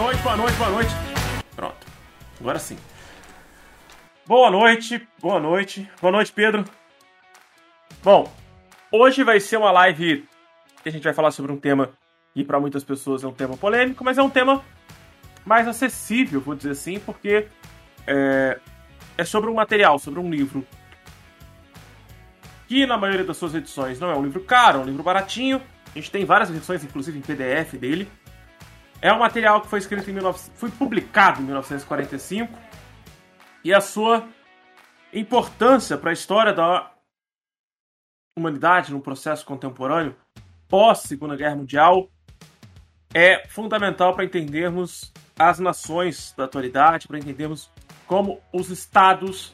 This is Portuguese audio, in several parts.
Noite, boa noite, boa noite. Pronto, agora sim. Boa noite, boa noite, boa noite, Pedro. Bom, hoje vai ser uma live que a gente vai falar sobre um tema que para muitas pessoas é um tema polêmico, mas é um tema mais acessível, vou dizer assim, porque é, é sobre um material, sobre um livro que na maioria das suas edições não é um livro caro, é um livro baratinho. A gente tem várias edições, inclusive em PDF dele. É um material que foi escrito em 19... foi publicado em 1945 e a sua importância para a história da humanidade no processo contemporâneo pós Segunda Guerra Mundial é fundamental para entendermos as nações da atualidade, para entendermos como os estados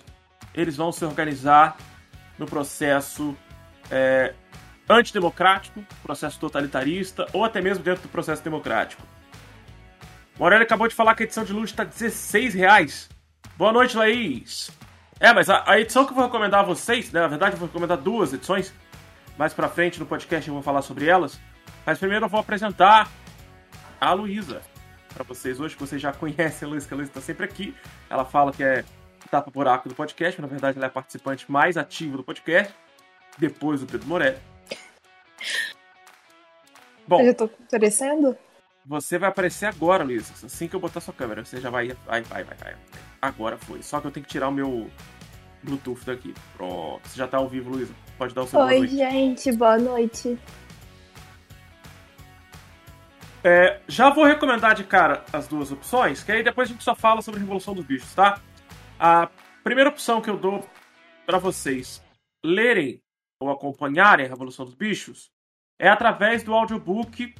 eles vão se organizar no processo é, antidemocrático, processo totalitarista ou até mesmo dentro do processo democrático. Morelli acabou de falar que a edição de luxo está 16 reais. Boa noite, Laís. É, mas a, a, edição que eu vou recomendar a vocês, né, na verdade eu vou recomendar duas edições, mais pra frente no podcast eu vou falar sobre elas, mas primeiro eu vou apresentar a Luísa para vocês hoje, que vocês já conhecem a Luísa, que a Luísa está sempre aqui. Ela fala que é tapa buraco do podcast, mas na verdade ela é a participante mais ativa do podcast, depois do Pedro Morelli. Bom, eu já tô aparecendo? Você vai aparecer agora, Luiz. Assim que eu botar sua câmera, você já vai. Vai, vai, vai, vai. Agora foi. Só que eu tenho que tirar o meu Bluetooth daqui. Pronto. Você já tá ao vivo, Luísa. Pode dar o seu Oi, boa noite. gente. Boa noite. É, já vou recomendar de cara as duas opções, que aí depois a gente só fala sobre a Revolução dos Bichos, tá? A primeira opção que eu dou para vocês lerem ou acompanharem a Revolução dos Bichos é através do audiobook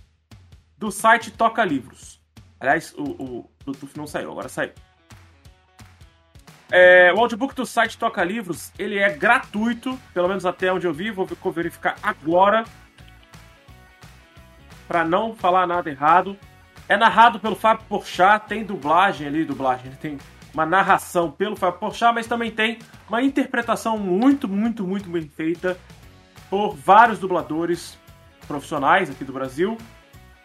do site Toca Livros. Aliás, o, o Bluetooth não saiu, agora saiu. É, o audiobook do site Toca Livros, ele é gratuito, pelo menos até onde eu vi, vou verificar agora para não falar nada errado. É narrado pelo Fábio Porchat, tem dublagem ali, dublagem, tem uma narração pelo Fábio Porchat, mas também tem uma interpretação muito, muito, muito bem feita por vários dubladores profissionais aqui do Brasil.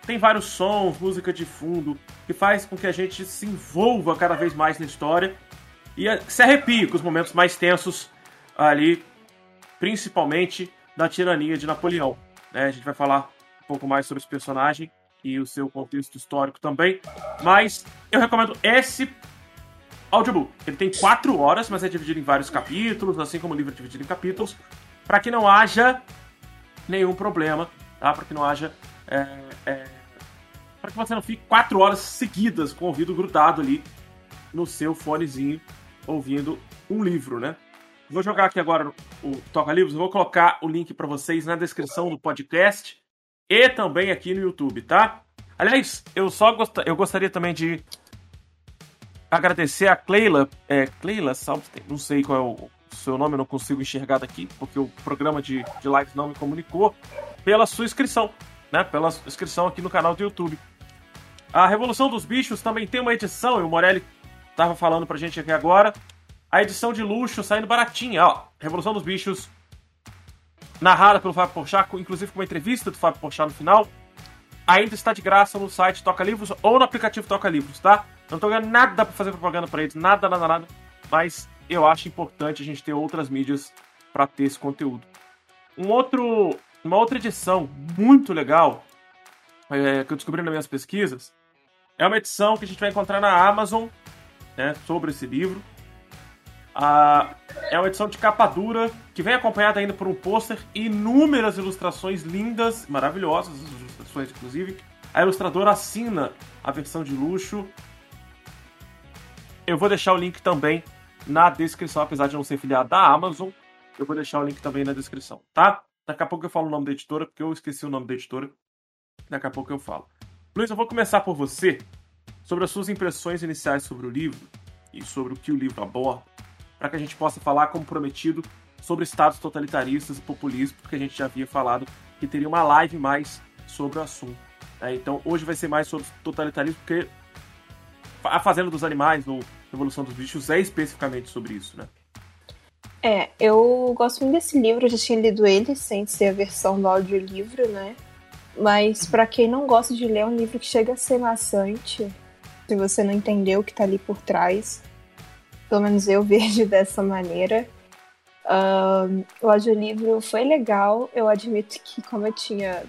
Tem vários sons, música de fundo, que faz com que a gente se envolva cada vez mais na história e se arrepie com os momentos mais tensos ali, principalmente da tirania de Napoleão. Né? A gente vai falar um pouco mais sobre esse personagem e o seu contexto histórico também. Mas eu recomendo esse audiobook. Ele tem quatro horas, mas é dividido em vários capítulos, assim como o livro é dividido em capítulos, para que não haja nenhum problema, tá? Para que não haja. É, para que você não fique quatro horas seguidas com o ouvido grudado ali no seu fonezinho, ouvindo um livro, né? Vou jogar aqui agora o Toca Livros, vou colocar o link para vocês na descrição do podcast e também aqui no YouTube, tá? Aliás, eu só gost... eu gostaria também de agradecer a Cleila, é, Cleila não sei qual é o seu nome, não consigo enxergar daqui, porque o programa de, de lives não me comunicou, pela sua inscrição, né? Pela inscrição aqui no canal do YouTube. A Revolução dos Bichos também tem uma edição, e o Morelli tava falando pra gente aqui agora. A edição de luxo saindo baratinha, ó. Revolução dos Bichos, narrada pelo Fábio Porchat, inclusive com uma entrevista do Fábio Porchat no final. Ainda está de graça no site Toca Livros ou no aplicativo Toca Livros, tá? Não tô ganhando nada pra fazer propaganda pra eles, nada, nada, nada. Mas eu acho importante a gente ter outras mídias para ter esse conteúdo. Um outro, uma outra edição muito legal é, que eu descobri nas minhas pesquisas é uma edição que a gente vai encontrar na Amazon né, sobre esse livro. Ah, é uma edição de capa dura que vem acompanhada ainda por um pôster e inúmeras ilustrações lindas, maravilhosas, ilustrações inclusive. A ilustradora assina a versão de luxo eu vou deixar o link também na descrição, apesar de não ser filiado da Amazon. Eu vou deixar o link também na descrição, tá? Daqui a pouco eu falo o nome da editora, porque eu esqueci o nome da editora. Daqui a pouco eu falo. Luiz, eu vou começar por você sobre as suas impressões iniciais sobre o livro e sobre o que o livro aborda, para que a gente possa falar, como prometido, sobre estados totalitaristas e populismo, porque a gente já havia falado que teria uma live mais sobre o assunto. Né? Então, hoje vai ser mais sobre totalitarismo, porque a Fazenda dos Animais ou Revolução dos Bichos é especificamente sobre isso, né? É, eu gosto muito desse livro, já tinha lido ele sem ser a versão do audiolivro, né? Mas para quem não gosta de ler, é um livro que chega a ser maçante. Se você não entender o que tá ali por trás. Pelo menos eu vejo dessa maneira. Uh, o audiolivro foi legal. Eu admito que, como eu tinha.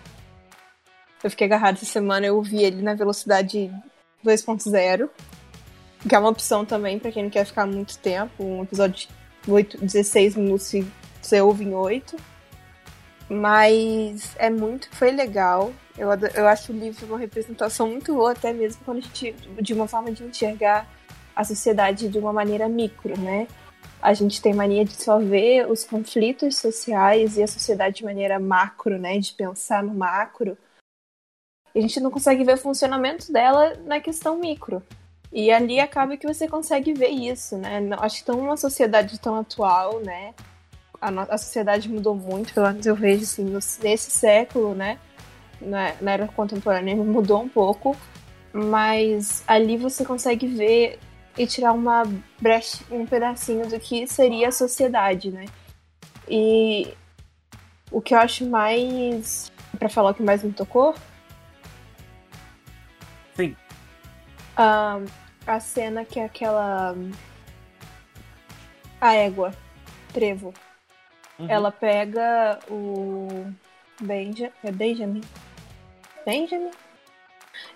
Eu fiquei agarrado essa semana, eu ouvi ele na velocidade 2.0. Que é uma opção também para quem não quer ficar muito tempo. Um episódio de 8, 16 minutos e você ouve em 8. Mas é muito. Foi legal. Eu, eu acho o livro uma representação muito boa, até mesmo quando a gente. de uma forma de enxergar a sociedade de uma maneira micro, né? A gente tem mania de só ver os conflitos sociais e a sociedade de maneira macro, né? De pensar no macro. E a gente não consegue ver o funcionamento dela na questão micro. E ali acaba que você consegue ver isso, né? Acho que tão uma sociedade tão atual, né? A, a sociedade mudou muito, pelo menos eu vejo assim, nesse século, né? Na, na era contemporânea mudou um pouco, mas ali você consegue ver e tirar uma brecha, um pedacinho do que seria a sociedade, né? E o que eu acho mais. para falar o que mais me tocou? Sim. Um, a cena que é aquela. A égua, Trevo. Uhum. Ela pega o. Benja... É Benjamin? Benjamin?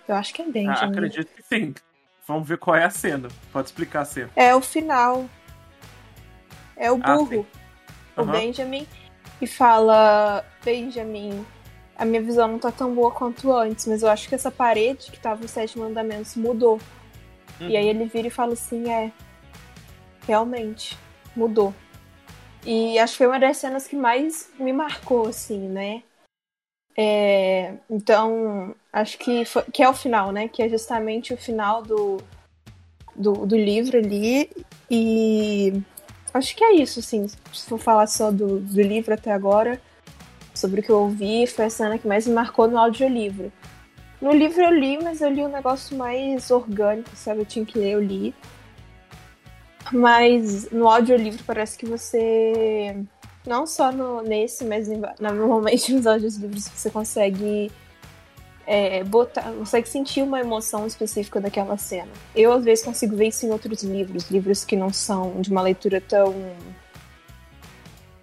Eu acho que é Benjamin. Ah, acredito que sim. Vamos ver qual é a cena. Pode explicar a cena. É o final. É o ah, burro. Ah, uhum. O Benjamin. E fala: Benjamin, a minha visão não tá tão boa quanto antes, mas eu acho que essa parede que tava os sete mandamentos mudou. Uhum. E aí ele vira e fala assim: é. Realmente, mudou. E acho que foi uma das cenas que mais me marcou, assim, né? É, então, acho que, foi, que é o final, né? Que é justamente o final do, do, do, livro ali. E acho que é isso, assim. Se for falar só do, do livro até agora, sobre o que eu ouvi, foi a cena que mais me marcou no audiolivro. No livro eu li, mas eu li um negócio mais orgânico, sabe? Eu tinha que ler, eu li. Mas no audiolivro parece que você não só no, nesse, mas em, normalmente nos audiolivros você consegue é, botar, consegue sentir uma emoção específica daquela cena. Eu às vezes consigo ver isso em outros livros, livros que não são de uma leitura tão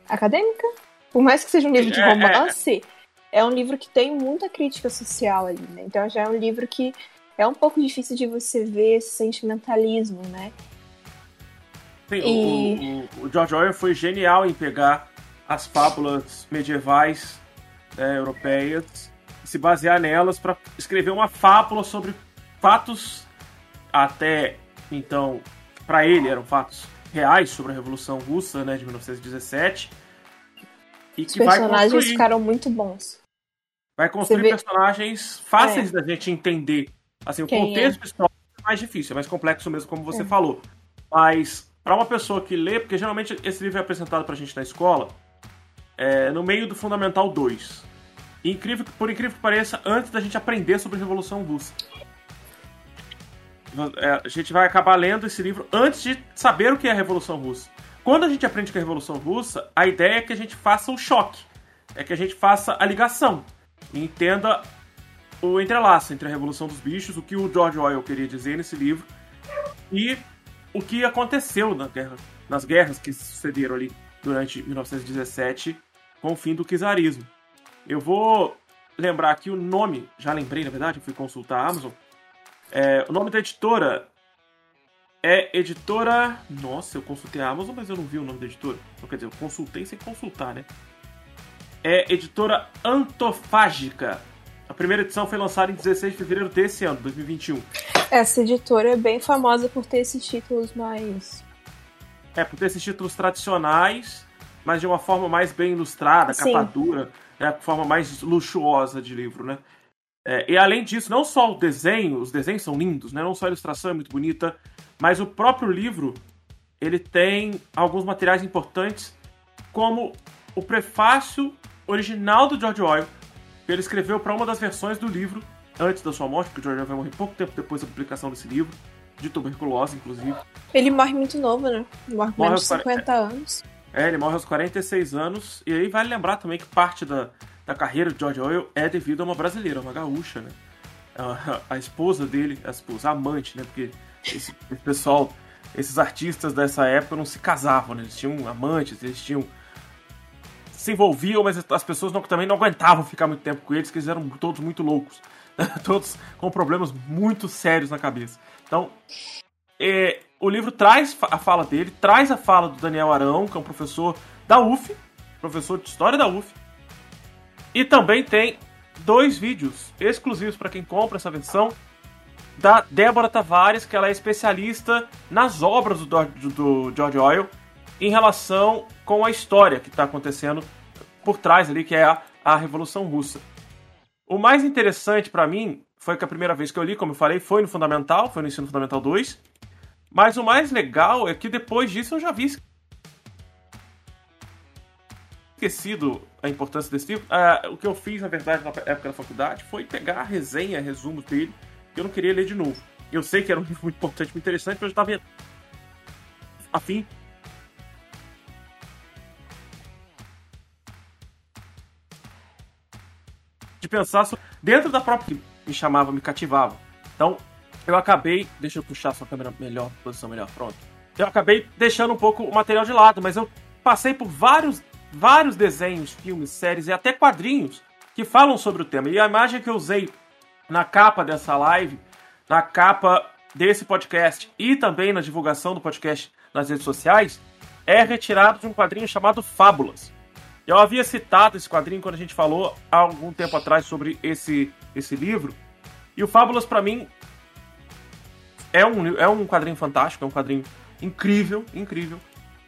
acadêmica. Por mais que seja um livro de é, é, romance, é, é um livro que tem muita crítica social ali, né? Então já é um livro que é um pouco difícil de você ver esse sentimentalismo, né? Sim, e... o, o, o George Orwell foi genial em pegar as fábulas medievais né, europeias e se basear nelas para escrever uma fábula sobre fatos até então para ele eram fatos reais sobre a Revolução Russa né, de 1917 e Os personagens ficaram muito bons. Vai construir personagens fáceis é. da gente entender. Assim, Quem o contexto é? histórico é mais difícil, é mais complexo mesmo, como você é. falou. Mas para uma pessoa que lê, porque geralmente esse livro é apresentado pra gente na escola, é, no meio do Fundamental 2. Incrível, por incrível que pareça, antes da gente aprender sobre a Revolução Russa. É, a gente vai acabar lendo esse livro antes de saber o que é a Revolução Russa. Quando a gente aprende que é a Revolução Russa, a ideia é que a gente faça um choque. É que a gente faça a ligação. E entenda o entrelaço entre a Revolução dos Bichos, o que o George Orwell queria dizer nesse livro, e o que aconteceu na guerra, nas guerras que sucederam ali durante 1917 com o fim do czarismo. Eu vou lembrar aqui o nome, já lembrei na verdade, fui consultar a Amazon. É, o nome da editora é editora. Nossa, eu consultei a Amazon, mas eu não vi o nome da editora. Então, quer dizer, eu consultei sem consultar, né? É editora Antofágica. A primeira edição foi lançada em 16 de fevereiro desse ano, 2021. Essa editora é bem famosa por ter esses títulos mais é, por ter esses títulos tradicionais, mas de uma forma mais bem ilustrada, Sim. capa dura, é a forma mais luxuosa de livro, né? É, e além disso, não só o desenho, os desenhos são lindos, né? Não só a ilustração é muito bonita, mas o próprio livro, ele tem alguns materiais importantes, como o prefácio original do George Orwell, ele escreveu para uma das versões do livro antes da sua morte, porque o George Orwell vai morrer pouco tempo depois da publicação desse livro de tuberculose, inclusive. Ele morre muito novo, né? Morre com menos de 50 anos. É, ele morre aos 46 anos. E aí vale lembrar também que parte da, da carreira de George Orwell é devido a uma brasileira, uma gaúcha, né? A, a esposa dele, a esposa, a amante, né? Porque esse, esse, pessoal, esses artistas dessa época não se casavam, né? Eles tinham amantes, eles tinham. Se envolviam, mas as pessoas não, também não aguentavam ficar muito tempo com eles, porque eles eram todos muito loucos. todos com problemas muito sérios na cabeça. Então, é, o livro traz a fala dele, traz a fala do Daniel Arão, que é um professor da UF, professor de história da UF, e também tem dois vídeos exclusivos para quem compra essa versão da Débora Tavares, que ela é especialista nas obras do, do, do George Orwell em relação com a história que está acontecendo por trás ali, que é a, a Revolução Russa. O mais interessante para mim foi que a primeira vez que eu li, como eu falei, foi no Fundamental, foi no Ensino Fundamental 2. Mas o mais legal é que depois disso eu já vi esquecido a importância desse livro. Uh, o que eu fiz, na verdade, na época da faculdade foi pegar a resenha, resumo dele, que eu não queria ler de novo. Eu sei que era um livro muito importante, muito interessante, mas eu estava afim de pensar dentro da própria que me chamava, me cativava. Então, eu acabei. Deixa eu puxar sua câmera melhor, posição melhor, pronto. Eu acabei deixando um pouco o material de lado, mas eu passei por vários vários desenhos, filmes, séries e até quadrinhos que falam sobre o tema. E a imagem que eu usei na capa dessa live, na capa desse podcast e também na divulgação do podcast nas redes sociais, é retirado de um quadrinho chamado Fábulas. Eu havia citado esse quadrinho quando a gente falou há algum tempo atrás sobre esse, esse livro. E o Fábulas, para mim, é um, é um quadrinho fantástico, é um quadrinho incrível, incrível.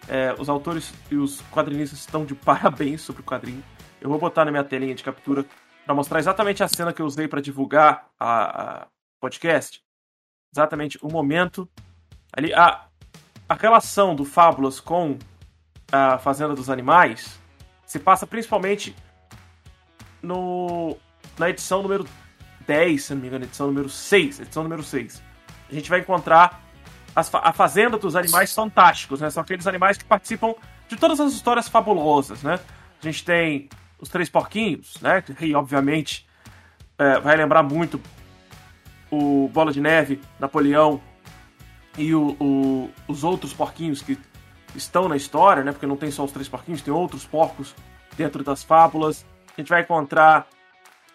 É, os autores e os quadrinistas estão de parabéns sobre o quadrinho. Eu vou botar na minha telinha de captura para mostrar exatamente a cena que eu usei para divulgar a, a, podcast. Exatamente o momento ali a, a relação do Fábulas com a Fazenda dos Animais se passa principalmente no na edição número 10, se não me engano, edição número 6, edição número 6. A gente vai encontrar as, a Fazenda dos Animais Fantásticos, né? São aqueles animais que participam de todas as histórias fabulosas, né? A gente tem os Três Porquinhos, né? E, obviamente, é, vai lembrar muito o Bola de Neve, Napoleão e o, o, os outros porquinhos que estão na história, né? Porque não tem só os Três Porquinhos, tem outros porcos dentro das fábulas. A gente vai encontrar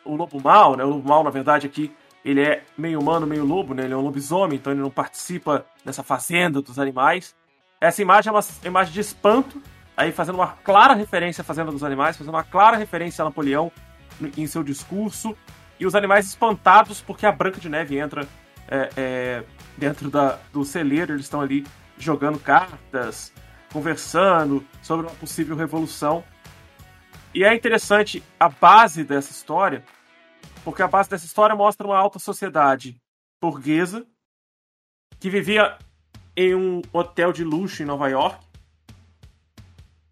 o Lobo Mal, né? O Lobo Mal, na verdade, aqui ele é meio humano, meio lobo, né? Ele é um lobisomem, então ele não participa dessa fazenda dos animais. Essa imagem é uma imagem de espanto, aí fazendo uma clara referência à Fazenda dos Animais, fazendo uma clara referência a Napoleão em seu discurso, e os animais espantados porque a Branca de Neve entra é, é, dentro da, do celeiro, eles estão ali jogando cartas, conversando sobre uma possível revolução. E é interessante a base dessa história, porque a base dessa história mostra uma alta sociedade burguesa que vivia em um hotel de luxo em Nova York.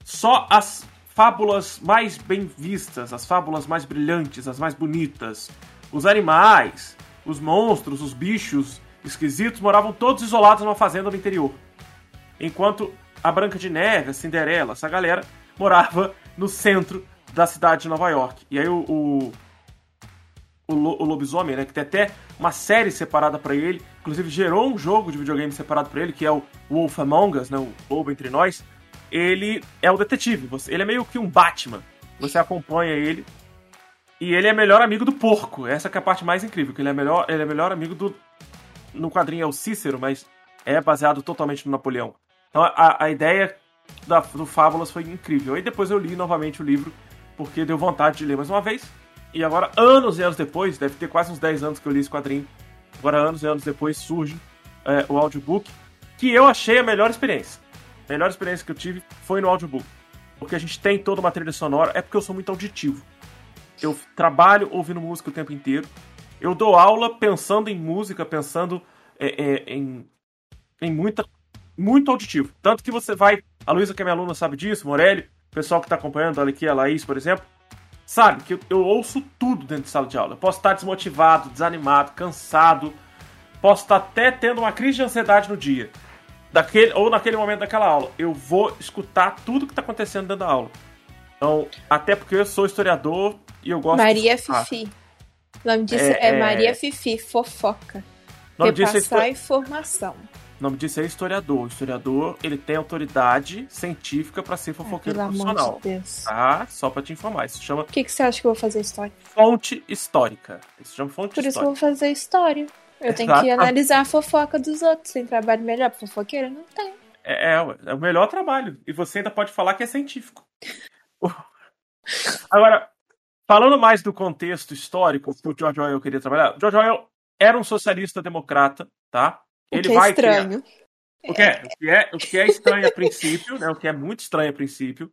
Só as fábulas mais bem vistas, as fábulas mais brilhantes, as mais bonitas, os animais, os monstros, os bichos esquisitos moravam todos isolados numa fazenda no interior. Enquanto a Branca de Neve, a Cinderela, essa galera morava no centro da cidade de Nova York. E aí o, o o, o lobisomem, né? Que tem até uma série separada para ele. Inclusive gerou um jogo de videogame separado para ele, que é o Wolf Among Us, né? O Lobo Entre Nós. Ele é o detetive. Ele é meio que um Batman. Você acompanha ele. E ele é melhor amigo do porco. Essa é a parte mais incrível. Que ele é melhor, ele é melhor amigo do. No quadrinho é o Cícero, mas é baseado totalmente no Napoleão. Então a, a ideia da, do Fábulas foi incrível. Aí depois eu li novamente o livro, porque deu vontade de ler mais uma vez. E agora, anos e anos depois, deve ter quase uns 10 anos que eu li esse quadrinho. Agora, anos e anos depois, surge é, o audiobook, que eu achei a melhor experiência. A melhor experiência que eu tive foi no audiobook. Porque a gente tem toda uma trilha sonora, é porque eu sou muito auditivo. Eu trabalho ouvindo música o tempo inteiro. Eu dou aula pensando em música, pensando é, é, em, em muita, muito auditivo. Tanto que você vai. A Luísa, que é minha aluna, sabe disso, Morelli, o pessoal que está acompanhando, olha aqui, a Laís, por exemplo Sabe, que eu, eu ouço tudo dentro de sala de aula. Eu posso estar desmotivado, desanimado, cansado. Posso estar até tendo uma crise de ansiedade no dia. Daquele, ou naquele momento daquela aula. Eu vou escutar tudo que está acontecendo dentro da aula. Então, até porque eu sou historiador e eu gosto Maria de... Fifi. O nome disso é, é Maria Fifi, fofoca. é Repassar histo- informação. O nome disso é historiador. O historiador, ele tem autoridade científica pra ser fofoqueiro profissional. de. Tá? Só pra te informar. Isso chama O que, que você acha que eu vou fazer história? fonte histórica. Isso chama fonte Por isso que eu histórica. vou fazer história. Eu tenho Exato. que analisar a fofoca dos outros. Tem trabalho melhor pra fofoqueira? Não tem. É, é, é o melhor trabalho. E você ainda pode falar que é científico. Agora, falando mais do contexto histórico que o George Orwell queria trabalhar, George Orwell era um socialista democrata, tá? O que é estranho. O que é, o que é, o que é estranho a princípio, né? O que é muito estranho a princípio.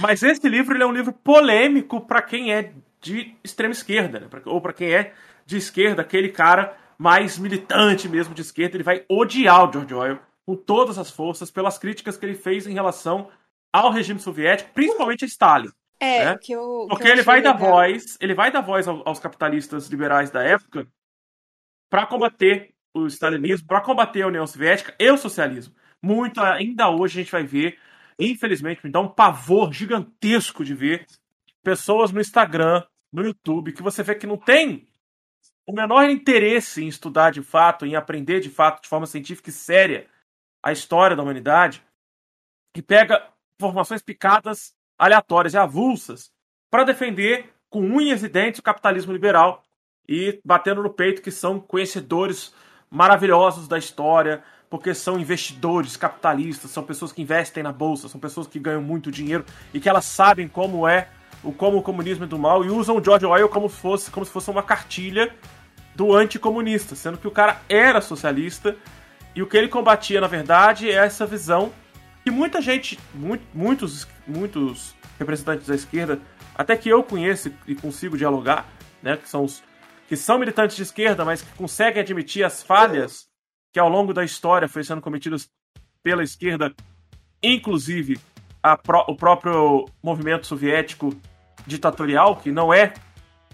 Mas esse livro ele é um livro polêmico para quem é de extrema esquerda, né? Ou para quem é de esquerda, aquele cara mais militante mesmo de esquerda, ele vai odiar o George Orwell com todas as forças pelas críticas que ele fez em relação ao regime soviético, principalmente a Stalin. É, né? que eu. que Porque eu ele vai dar legal. voz, ele vai dar voz ao- aos capitalistas liberais da época para combater o stalinismo, para combater a União Soviética e o socialismo. Muito ainda hoje a gente vai ver, infelizmente, me dá um pavor gigantesco de ver pessoas no Instagram, no YouTube, que você vê que não tem o menor interesse em estudar de fato, em aprender de fato, de forma científica e séria, a história da humanidade, que pega informações picadas, aleatórias e avulsas para defender com unhas e dentes o capitalismo liberal e batendo no peito que são conhecedores maravilhosos da história, porque são investidores capitalistas, são pessoas que investem na bolsa, são pessoas que ganham muito dinheiro e que elas sabem como é o como o comunismo é do mal e usam o George Orwell como se fosse, como se fosse uma cartilha do anticomunista, sendo que o cara era socialista e o que ele combatia, na verdade, é essa visão que muita gente, mu- muitos, muitos representantes da esquerda, até que eu conheço e consigo dialogar, né, que são os que são militantes de esquerda, mas que conseguem admitir as falhas que ao longo da história foi sendo cometidas pela esquerda, inclusive a pró- o próprio movimento soviético ditatorial, que não é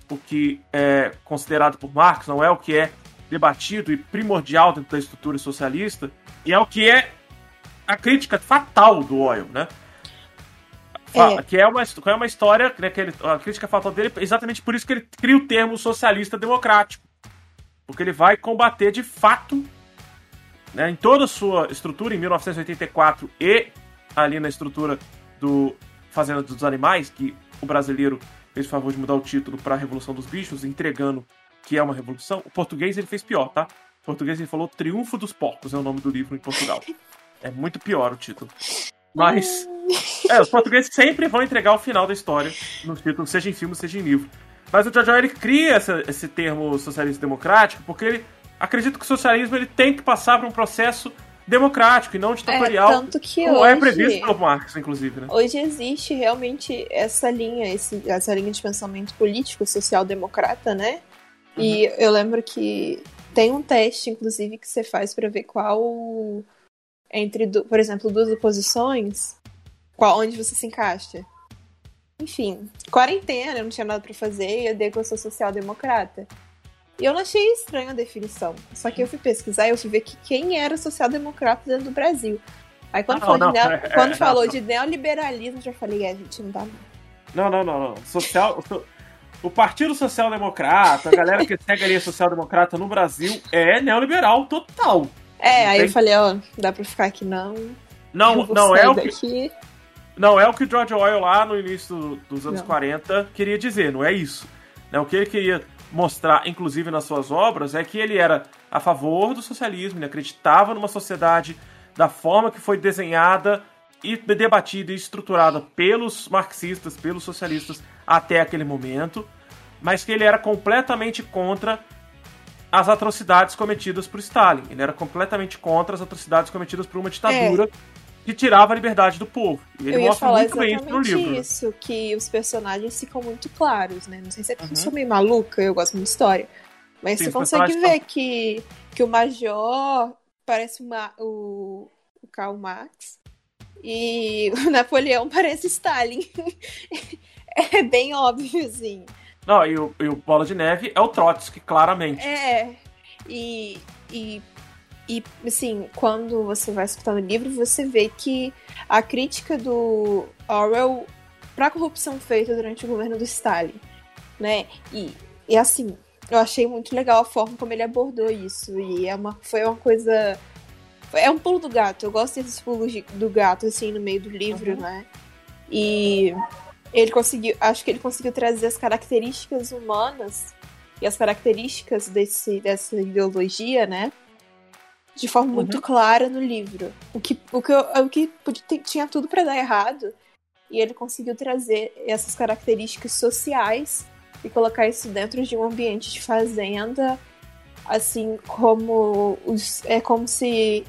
o que é considerado por Marx, não é o que é debatido e primordial dentro da estrutura socialista, e é o que é a crítica fatal do Orwell, né? É. Que é uma, que é uma história, né, que ele- a crítica fatal dele, exatamente por isso que ele cria o termo socialista democrático. Porque ele vai combater de fato, né, em toda a sua estrutura, em 1984 e ali na estrutura do Fazenda dos Animais, que o brasileiro fez o favor de mudar o título para Revolução dos Bichos, entregando que é uma revolução. O português ele fez pior, tá? O português ele falou Triunfo dos Porcos, é o nome do livro em Portugal. É muito pior o título. Mas. É, os portugueses sempre vão entregar o final da história no título, seja em filme, seja em livro. Mas o George Orwell cria essa- esse termo socialismo democrático porque ele acredita que o socialismo ele tem que passar por um processo democrático e não ditatorial, É, tanto que como hoje, é previsto pelo Marx, inclusive, né? hoje existe realmente essa linha, esse- essa linha de pensamento político social-democrata, né? E eu lembro que tem um teste, inclusive, que você faz pra ver qual entre, por exemplo, duas oposições, qual onde você se encaixa. Enfim, quarentena, eu não tinha nada pra fazer e eu dei que eu sou social-democrata. E eu não achei estranha a definição. Só que eu fui pesquisar e eu fui ver que quem era social-democrata dentro do Brasil. Aí quando, falou, não, de, neo- é, é, quando falou não. de neoliberalismo, eu já falei, é, gente, não dá não. Não, não, não, não. Social, o Partido Social Democrata, a galera que segue ali a Social Democrata no Brasil é neoliberal total. É, Não aí tem- eu falei, ó, dá pra ficar aqui não. Não, não é o que. Não é o que o George Orwell lá no início do- dos anos Não. 40 queria dizer, não é isso. Né, O que ele queria mostrar, inclusive nas suas obras, é que ele era a favor do socialismo, ele acreditava numa sociedade da forma que foi desenhada e debatida e estruturada pelos marxistas, pelos socialistas até aquele momento, mas que ele era completamente contra as atrocidades cometidas por Stalin. Ele era completamente contra as atrocidades cometidas por uma ditadura que tirava a liberdade do povo. E ele. Eu ia mostra falar muito bem isso no livro. né? isso, que os personagens ficam muito claros, né? Não sei se é porque eu Uhum. sou meio maluca, eu gosto muito de história. Mas Sim, você consegue ver que, que o Major parece uma, o, o Karl Marx e o Napoleão parece Stalin. é bem óbvio, assim. Não, e o, e o Bola de Neve é o Trotsky, claramente. É, e, e, e assim, quando você vai escutando o livro, você vê que a crítica do Orwell para a corrupção feita durante o governo do Stalin, né? E, e assim, eu achei muito legal a forma como ele abordou isso e é uma, foi uma coisa é um pulo do gato. Eu gosto desses pulos de, do gato assim no meio do livro, uhum. né? E ele conseguiu, acho que ele conseguiu trazer as características humanas e as características desse, dessa ideologia, né? De forma uhum. muito clara no livro. O que, o que, o que tinha tudo para dar errado. E ele conseguiu trazer essas características sociais e colocar isso dentro de um ambiente de fazenda, assim como os, é como se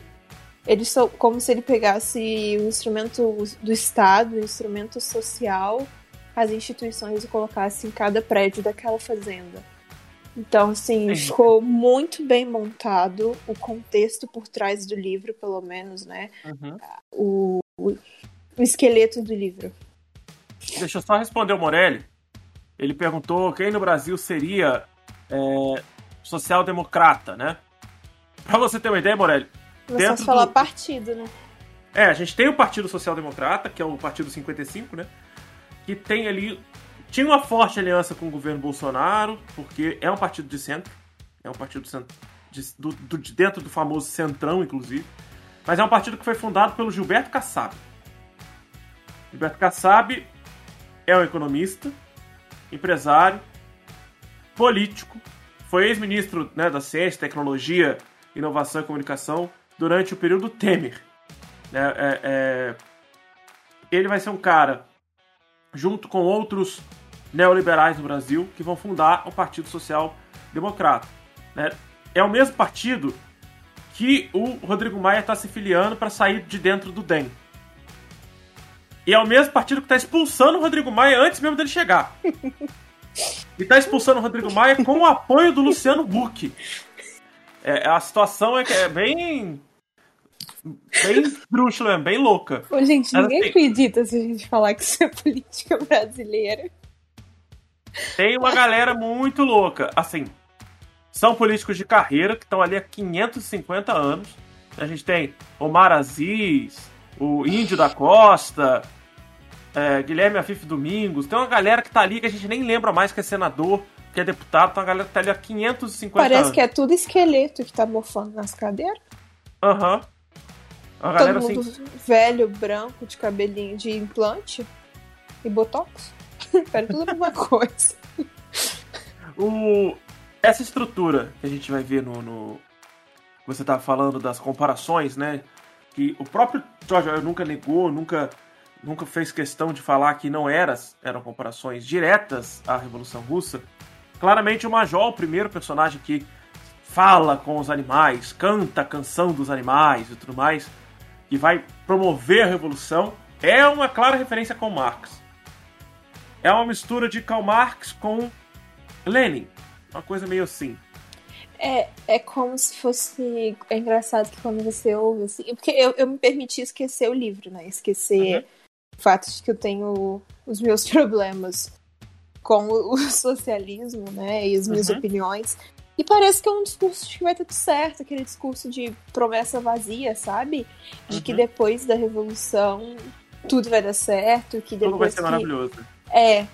ele como se ele pegasse o instrumento do Estado, o instrumento social, as instituições e colocasse em cada prédio daquela fazenda. Então, assim, Sim. ficou muito bem montado o contexto por trás do livro, pelo menos, né? Uhum. O, o, o, esqueleto do livro. Deixa eu só responder o Morelli. Ele perguntou quem no Brasil seria é, social-democrata, né? Pra você ter uma ideia, Morelli. Você dentro falar do... partido, né? É, a gente tem o Partido Social Democrata, que é o Partido 55, né? Que tem ali. Tinha uma forte aliança com o governo Bolsonaro, porque é um partido de centro. É um partido de, do, do, de dentro do famoso Centrão, inclusive. Mas é um partido que foi fundado pelo Gilberto Kassab. Gilberto Kassab é um economista, empresário, político, foi ex-ministro né, da Ciência, Tecnologia, Inovação e Comunicação durante o período Temer. É, é, é... Ele vai ser um cara, junto com outros neoliberais no Brasil, que vão fundar o Partido Social Democrata. Né? É o mesmo partido que o Rodrigo Maia está se filiando para sair de dentro do DEM. E é o mesmo partido que está expulsando o Rodrigo Maia antes mesmo dele chegar. e está expulsando o Rodrigo Maia com o apoio do Luciano Huck. É, a situação é, é bem. Bem drúxula, bem louca. Ô, gente, ninguém assim, acredita se a gente falar que isso é política brasileira. Tem uma galera muito louca. Assim, são políticos de carreira que estão ali há 550 anos. A gente tem Omar Aziz, o Índio da Costa, é, Guilherme Afif Domingos. Tem uma galera que tá ali que a gente nem lembra mais que é senador, que é deputado. Tem uma galera que tá ali há 550 Parece anos. que é tudo esqueleto que tá mofando nas cadeiras. Aham. Uhum. Todo mundo assim... velho, branco, de cabelinho de implante e botox. Pera, tudo a mesma coisa. O... Essa estrutura que a gente vai ver no, no... Você tava falando das comparações, né? Que o próprio George Orwell nunca negou, nunca nunca fez questão de falar que não eram, eram comparações diretas à Revolução Russa. Claramente o Major, o primeiro personagem que fala com os animais, canta a canção dos animais e tudo mais, que vai promover a revolução, é uma clara referência com Marx. É uma mistura de Karl Marx com Lenin, uma coisa meio assim. É, é como se fosse. É engraçado que quando você ouve, assim. Porque eu, eu me permiti esquecer o livro, né? Esquecer uhum fato de que eu tenho os meus problemas com o socialismo, né, e as minhas uhum. opiniões. E parece que é um discurso que vai ter tudo certo, aquele discurso de promessa vazia, sabe? De uhum. que depois da revolução tudo vai dar certo, que depois tudo vai ser que... maravilhoso. É.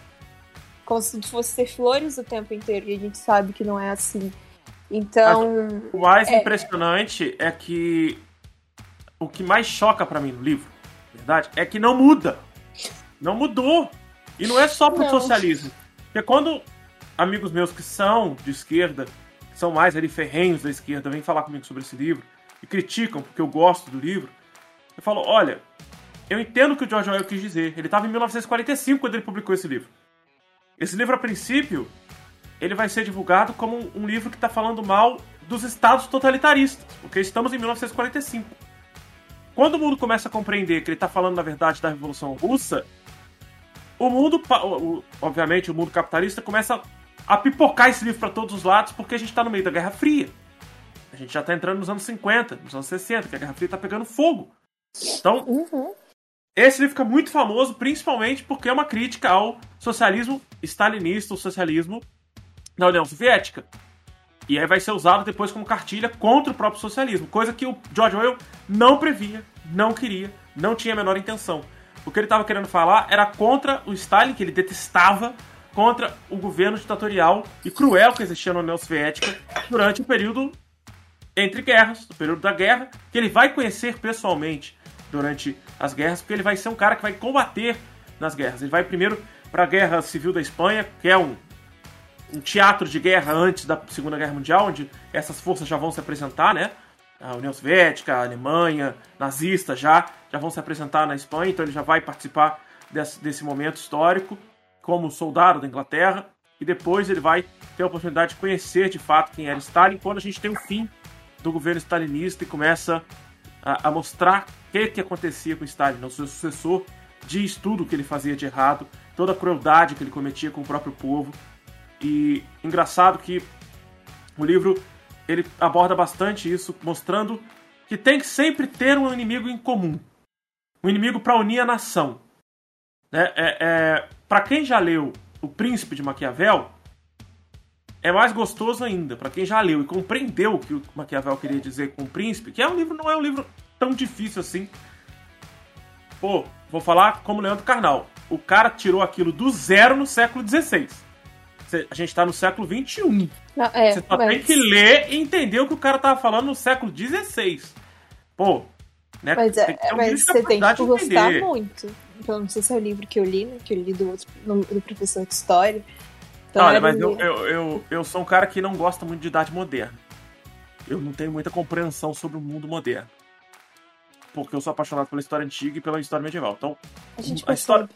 Como se fosse ter flores o tempo inteiro e a gente sabe que não é assim. Então, o mais é... impressionante é que o que mais choca para mim no livro verdade, é que não muda. Não mudou. E não é só pro não. socialismo. Porque quando amigos meus que são de esquerda, que são mais ali ferrenhos da esquerda, vêm falar comigo sobre esse livro e criticam porque eu gosto do livro, eu falo, olha, eu entendo o que o George Orwell quis dizer. Ele estava em 1945 quando ele publicou esse livro. Esse livro, a princípio, ele vai ser divulgado como um livro que está falando mal dos estados totalitaristas, porque estamos em 1945. Quando o mundo começa a compreender que ele está falando, na verdade, da Revolução Russa, o mundo, obviamente, o mundo capitalista começa a pipocar esse livro para todos os lados porque a gente está no meio da Guerra Fria. A gente já está entrando nos anos 50, nos anos 60, que a Guerra Fria está pegando fogo. Então, uhum. Esse livro fica muito famoso, principalmente porque é uma crítica ao socialismo stalinista, o socialismo da União Soviética. E aí vai ser usado depois como cartilha contra o próprio socialismo, coisa que o George Orwell não previa, não queria, não tinha a menor intenção. o que ele estava querendo falar era contra o Stalin, que ele detestava, contra o governo ditatorial e cruel que existia na União Soviética durante o período entre guerras, o período da guerra, que ele vai conhecer pessoalmente durante as guerras, porque ele vai ser um cara que vai combater nas guerras. Ele vai primeiro para a Guerra Civil da Espanha, que é um, um teatro de guerra antes da Segunda Guerra Mundial, onde essas forças já vão se apresentar, né? A União Soviética, a Alemanha, nazista já, já vão se apresentar na Espanha, então ele já vai participar desse, desse momento histórico como soldado da Inglaterra, e depois ele vai ter a oportunidade de conhecer de fato quem era Stalin, quando a gente tem o fim do governo stalinista e começa a, a mostrar que, que acontecia com Stalin, né? o seu sucessor diz tudo o que ele fazia de errado, toda a crueldade que ele cometia com o próprio povo. E engraçado que o livro ele aborda bastante isso, mostrando que tem que sempre ter um inimigo em comum, um inimigo para unir a nação. Né? É, é para quem já leu O Príncipe de Maquiavel, é mais gostoso ainda. Para quem já leu e compreendeu o que o Maquiavel queria dizer com o Príncipe, que é um livro, não é um livro tão difícil assim. Pô, vou falar como Leandro Carnal. O cara tirou aquilo do zero no século XVI. A gente tá no século XXI. Não, é, você só mas... tem que ler e entender o que o cara tava falando no século XVI. Pô, né? Mas, é, um mas você tem que gostar muito. Então, não sei se é o livro que eu li, né? Que eu li do, outro, do professor de história. Então, Olha, mas eu, eu, eu, eu sou um cara que não gosta muito de idade moderna. Eu não tenho muita compreensão sobre o mundo moderno porque eu sou apaixonado pela história antiga e pela história medieval. Então, a, a história,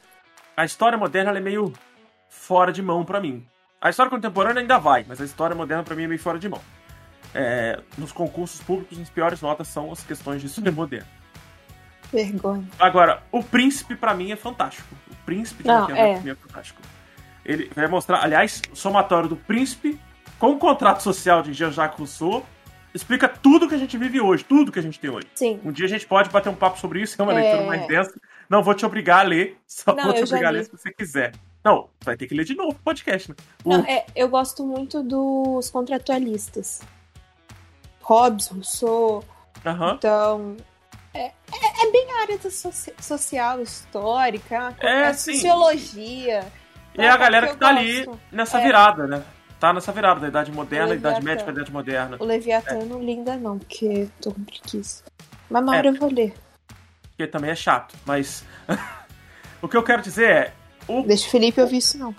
a história moderna é meio fora de mão para mim. A história contemporânea ainda vai, mas a história moderna para mim é meio fora de mão. É, nos concursos públicos, as piores notas são as questões de história moderna. Vergonha. Agora, o príncipe para mim é fantástico. O príncipe de Não, é. é fantástico. Ele vai mostrar, aliás, somatório do príncipe com o contrato social de Jean-Jacques Rousseau explica tudo que a gente vive hoje, tudo que a gente tem hoje. Sim. Um dia a gente pode bater um papo sobre isso, é uma é... leitura mais densa. Não vou te obrigar a ler, só não, vou te obrigar a ler se você quiser. Não, vai ter que ler de novo o podcast, né? Não, é, eu gosto muito dos contratualistas. Hobbes, Rousseau. Uhum. Então, é, é, é, bem a área da soci social, histórica, é, sociologia. E é a galera que, que tá gosto. ali nessa é. virada, né? Tá nessa virada da Idade Moderna, Idade Média pra Idade Moderna. O Leviatã é. não li ainda não, porque tô com preguiça. Mas uma hora é. eu vou ler. Porque também é chato, mas... o que eu quero dizer é... O... Deixa o Felipe ouvir isso não.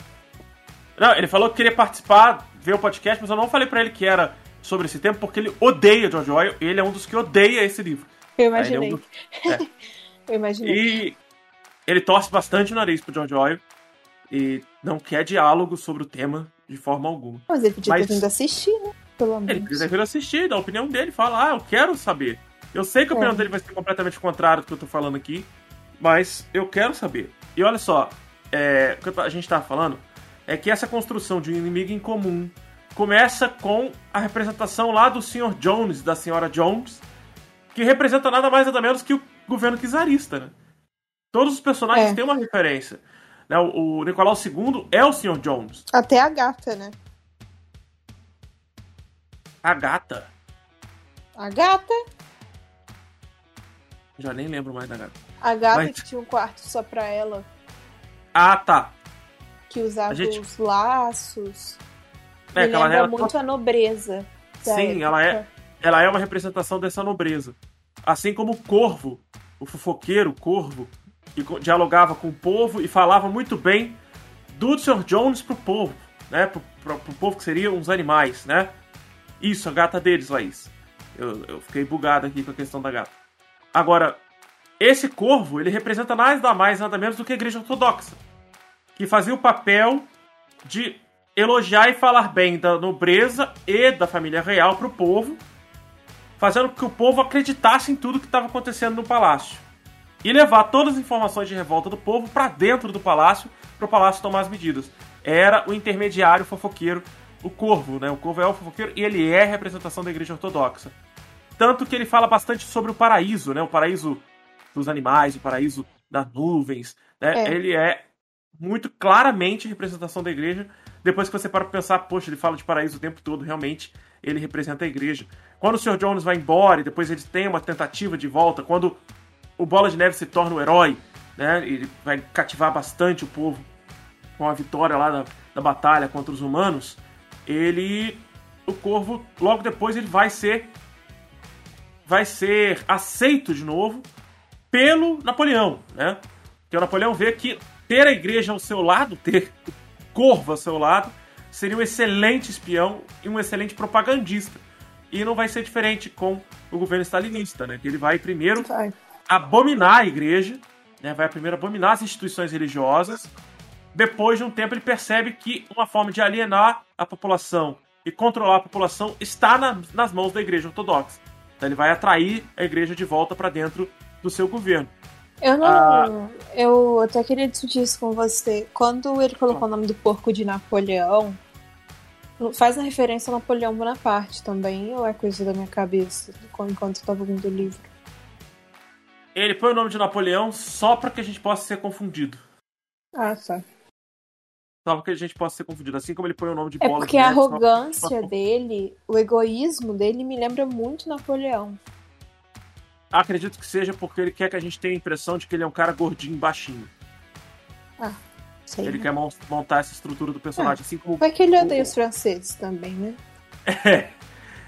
Não, ele falou que queria participar, ver o podcast, mas eu não falei para ele que era sobre esse tema, porque ele odeia George Orwell, e ele é um dos que odeia esse livro. Eu imaginei. É um é. eu imaginei. E ele torce bastante o nariz pro George Orwell, e não quer diálogo sobre o tema de forma alguma. Mas ele podia Mas... ter vindo assistir, né? Pelo menos. Ele podia vir assistir, dar a opinião dele, falar, ah, eu quero saber. Eu sei que a opinião é. dele vai ser completamente contrária do que eu tô falando aqui, mas eu quero saber. E olha só, é, o que a gente tá falando é que essa construção de um inimigo em comum começa com a representação lá do Sr. Jones, da Senhora Jones, que representa nada mais nada menos que o governo czarista, né? Todos os personagens é. têm uma referência. Né? O, o Nicolau II é o Sr. Jones. Até a gata, né? A gata? A gata? Já nem lembro mais da gata. A gata Mas... que tinha um quarto só pra ela. Ah, tá. Que usava gente... os laços. É, Me lembra ela... muito a nobreza. Sim, ela é, ela é uma representação dessa nobreza. Assim como o corvo, o fofoqueiro, o corvo, e dialogava com o povo e falava muito bem do Sr. Jones pro povo, né? Pro, pro, pro povo que seriam os animais, né? Isso, a gata deles, Laís. Eu, eu fiquei bugado aqui com a questão da gata. Agora, esse corvo, ele representa nada mais, nada menos do que a igreja ortodoxa. Que fazia o papel de elogiar e falar bem da nobreza e da família real pro povo, fazendo com que o povo acreditasse em tudo que estava acontecendo no palácio e levar todas as informações de revolta do povo para dentro do palácio, para o palácio tomar as medidas. Era o intermediário fofoqueiro, o Corvo, né? O Corvo é o fofoqueiro e ele é a representação da Igreja Ortodoxa. Tanto que ele fala bastante sobre o paraíso, né? O paraíso dos animais, o paraíso das nuvens, né? É. Ele é muito claramente representação da igreja. Depois que você para pensar, poxa, ele fala de paraíso o tempo todo, realmente ele representa a igreja. Quando o Sr. Jones vai embora e depois ele tem uma tentativa de volta, quando o Bola de Neve se torna o herói né? Ele vai cativar bastante o povo com a vitória lá da, da batalha contra os humanos. Ele, o Corvo, logo depois ele vai ser, vai ser aceito de novo pelo Napoleão, né? Que o Napoleão vê que ter a igreja ao seu lado, ter o Corvo ao seu lado, seria um excelente espião e um excelente propagandista. E não vai ser diferente com o governo stalinista, né? Que ele vai primeiro vai. Abominar a igreja, né? vai primeiro abominar as instituições religiosas. Depois de um tempo, ele percebe que uma forma de alienar a população e controlar a população está na, nas mãos da igreja ortodoxa. Então ele vai atrair a igreja de volta para dentro do seu governo. Eu não. Ah, eu até queria discutir isso com você. Quando ele colocou o nome do porco de Napoleão, faz a referência a Napoleão Bonaparte também, ou é coisa da minha cabeça, enquanto eu tava lendo o livro? Ele põe o nome de Napoleão só para que a gente possa ser confundido. Ah, tá. Só para que a gente possa ser confundido. Assim como ele põe o nome de é bola porque a arrogância dele, o egoísmo dele me lembra muito Napoleão. Acredito que seja porque ele quer que a gente tenha a impressão de que ele é um cara gordinho, baixinho. Ah, sei. Ele né? quer montar essa estrutura do personagem. Ah, assim como. Vai que ele odeia os franceses também, né? É.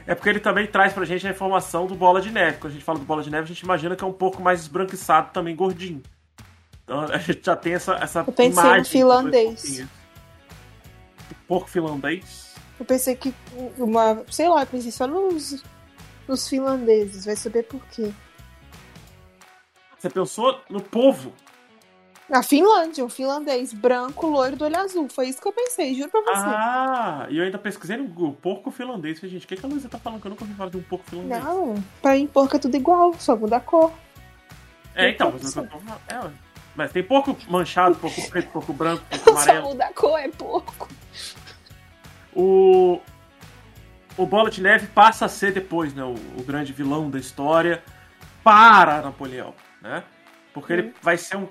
É porque ele também traz pra gente a informação do Bola de Neve. Quando a gente fala do Bola de Neve, a gente imagina que é um pouco mais esbranquiçado, também gordinho. Então a gente já tem essa, essa Eu pensei imagem. no finlandês. Porco finlandês? Eu pensei que uma. Sei lá, eu pensei só nos, nos finlandeses. Vai saber por quê. Você pensou no povo. A Finlândia, um finlandês branco, loiro do olho azul. Foi isso que eu pensei, juro pra você. Ah, e eu ainda pesquisei no Google, porco finlandês. Falei, gente, o que, que a Luísa tá falando? Que eu nunca ouvi falar de um porco finlandês. Não, pra mim porco é tudo igual, só muda a cor. É, então, mas, é, mas tem porco manchado, porco preto, porco branco, porco amarelo. Só muda a cor, é porco. O, o Bola de Neve passa a ser depois, né, o, o grande vilão da história para Napoleão né? Porque ele vai ser um,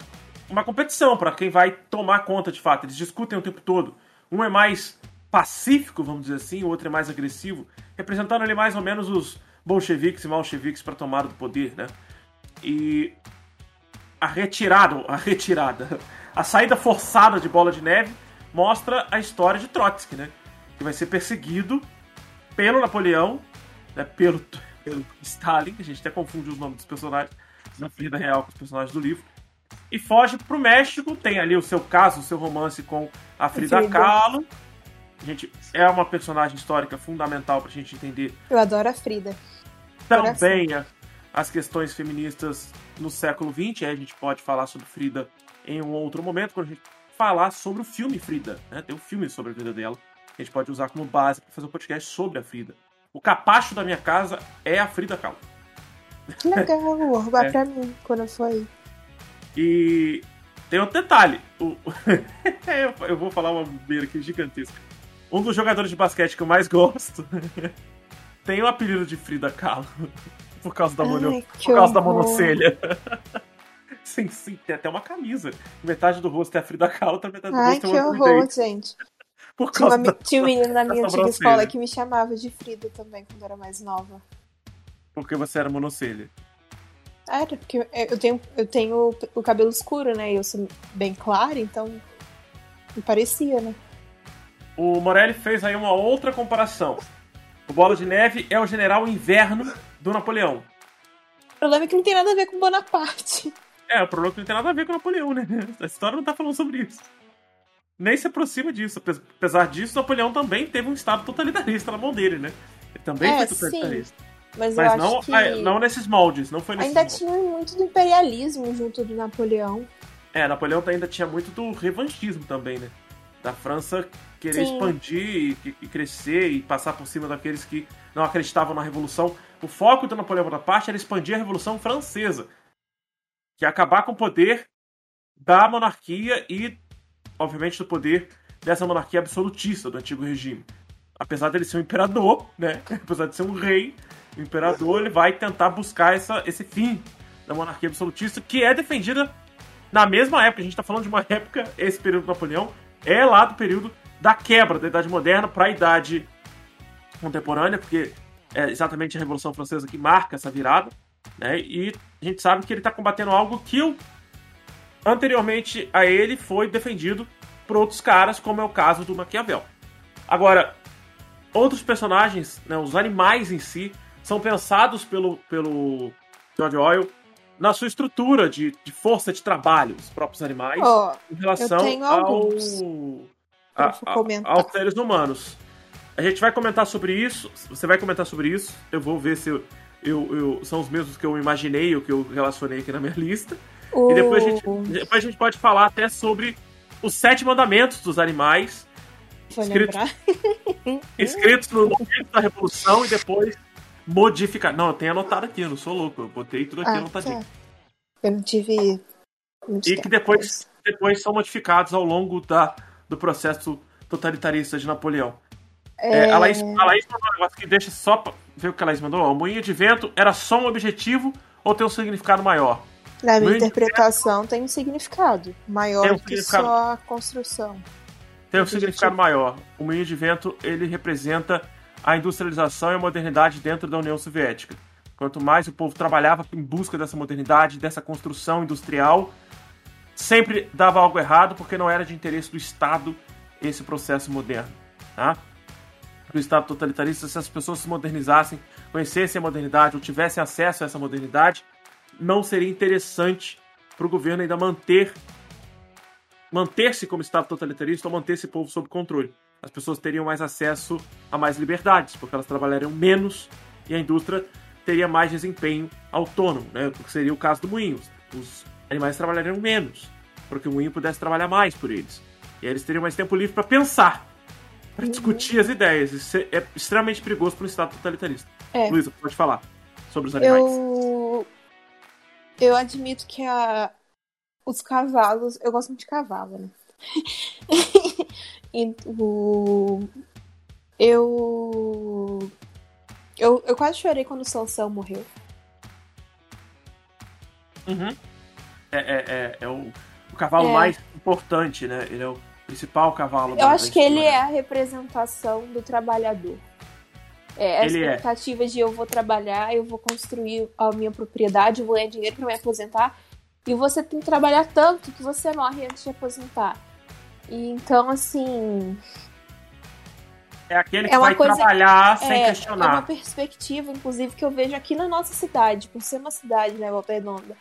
uma competição para quem vai tomar conta de fato. Eles discutem o tempo todo. Um é mais pacífico, vamos dizer assim, o outro é mais agressivo, representando ali mais ou menos os bolcheviques e malcheviques para tomar do poder, né? E a retirada, a retirada, a saída forçada de Bola de Neve mostra a história de Trotsky, né? Que vai ser perseguido pelo Napoleão, né? pelo, pelo Stalin, a gente até confunde os nomes dos personagens, na vida real com os personagens do livro. E foge pro México, tem ali o seu caso, o seu romance com a Frida, Frida. Kahlo. A gente, é uma personagem histórica fundamental pra gente entender. Eu adoro a Frida. Também a, as questões feministas no século XX. Aí a gente pode falar sobre Frida em um outro momento, quando a gente falar sobre o filme Frida. Né? Tem um filme sobre a vida dela. Que a gente pode usar como base para fazer um podcast sobre a Frida. O capacho da minha casa é a Frida Kahlo. Que legal, vou roubar é. pra mim quando eu for aí. E tem outro detalhe. O... eu vou falar uma beira aqui gigantesca. Um dos jogadores de basquete que eu mais gosto tem o apelido de Frida Kahlo. Por causa da, Ai, por causa da monocelha. sim, sim, tem até uma camisa. Metade do rosto é a Frida Kahlo, outra metade do Ai, rosto é uma que horror, gente. Por tinha, uma, da, tinha um menino na minha antiga escola que me chamava de Frida também, quando era mais nova. Porque você era monocelha. Era, porque eu tenho, eu tenho o cabelo escuro, né? E eu sou bem clara, então me parecia, né? O Morelli fez aí uma outra comparação. O Bola de Neve é o general inverno do Napoleão. O problema é que não tem nada a ver com Bonaparte. É, o problema é que não tem nada a ver com Napoleão, né? A história não tá falando sobre isso. Nem se aproxima disso. Apesar disso, Napoleão também teve um estado totalitarista na mão dele, né? Ele também é, foi totalitarista. Sim. Mas, Mas eu não, acho que... não nesses moldes, não foi nesses Ainda moldes. tinha muito do imperialismo junto do Napoleão. É, Napoleão ainda tinha muito do revanchismo também, né? Da França querer Sim. expandir e, e, crescer e passar por cima daqueles que não acreditavam na Revolução. O foco do Napoleão Bonaparte era expandir a Revolução Francesa, que é acabar com o poder da monarquia e, obviamente, do poder dessa monarquia absolutista do antigo regime. Apesar dele ser um imperador, né? Apesar de ser um rei, o imperador ele vai tentar buscar essa, esse fim da monarquia absolutista, que é defendida na mesma época. A gente está falando de uma época, esse período do Napoleão, é lá do período da quebra da Idade Moderna para a Idade Contemporânea, porque é exatamente a Revolução Francesa que marca essa virada. Né? E a gente sabe que ele está combatendo algo que anteriormente a ele foi defendido por outros caras, como é o caso do Maquiavel. Agora, outros personagens, né, os animais em si, são pensados pelo, pelo George Orwell na sua estrutura de, de força de trabalho, os próprios animais, oh, em relação ao, a, a, aos seres humanos. A gente vai comentar sobre isso, você vai comentar sobre isso, eu vou ver se eu, eu, eu são os mesmos que eu imaginei, ou que eu relacionei aqui na minha lista. E depois a, gente, depois a gente pode falar até sobre os sete mandamentos dos animais. escritos, escritos no momento da Revolução e depois modificar. Não, eu tenho anotado aqui, eu não sou louco. Eu botei tudo aqui ah, anotadinho. Tá. Eu não tive. E que depois, depois são modificados ao longo da, do processo totalitarista de Napoleão. É... É, a, Laís, a Laís mandou um negócio que deixa só pra ver o que a Laís mandou. O moinho de vento era só um objetivo ou tem um significado maior? Na minha interpretação vento... tem um significado maior um que só a construção. Tem um significado maior. O moinho de vento ele representa a industrialização e a modernidade dentro da União Soviética. Quanto mais o povo trabalhava em busca dessa modernidade, dessa construção industrial, sempre dava algo errado porque não era de interesse do Estado esse processo moderno. Tá? O Estado totalitarista, se as pessoas se modernizassem, conhecessem a modernidade ou tivessem acesso a essa modernidade, não seria interessante para o governo ainda manter manter-se como Estado totalitarista ou manter esse povo sob controle as pessoas teriam mais acesso a mais liberdades, porque elas trabalhariam menos e a indústria teria mais desempenho autônomo, né? O que seria o caso do moinho. Os animais trabalhariam menos, porque o moinho pudesse trabalhar mais por eles. E aí eles teriam mais tempo livre para pensar, para uhum. discutir as ideias. Isso é extremamente perigoso para um Estado totalitarista. É. Luísa, pode falar sobre os animais. Eu, eu admito que a... os cavalos. Eu gosto muito de cavalo, né? E o... Eu... eu. Eu quase chorei quando o Sansão morreu. Uhum. É, é, é, é o, o, cavalo é. mais importante, né? Ele é o principal cavalo. Eu acho que ele é a representação do trabalhador. É, a ele é. expectativa é. de eu vou trabalhar, eu vou construir a minha propriedade, eu vou ganhar dinheiro para me aposentar. E você tem que trabalhar tanto que você morre antes de aposentar. E então, assim. É aquele que é vai coisa, trabalhar sem é, questionar. É uma perspectiva, inclusive, que eu vejo aqui na nossa cidade, por ser uma cidade, né, Volta Redonda.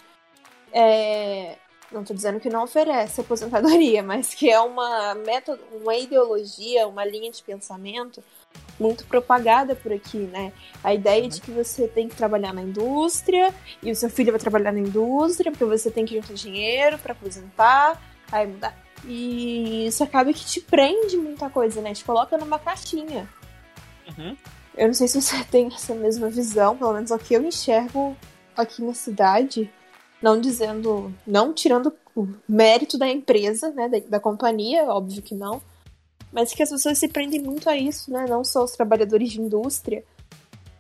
É, não estou dizendo que não oferece aposentadoria, mas que é uma método, uma ideologia, uma linha de pensamento muito propagada por aqui, né? A ideia de que você tem que trabalhar na indústria e o seu filho vai trabalhar na indústria porque você tem que juntar dinheiro para aposentar, aí mudar. E isso acaba que te prende muita coisa, né? Te coloca numa caixinha. Uhum. Eu não sei se você tem essa mesma visão, pelo menos o que eu enxergo aqui na cidade. Não dizendo. Não tirando o mérito da empresa, né? Da, da companhia, óbvio que não. Mas que as pessoas se prendem muito a isso, né? Não só os trabalhadores de indústria.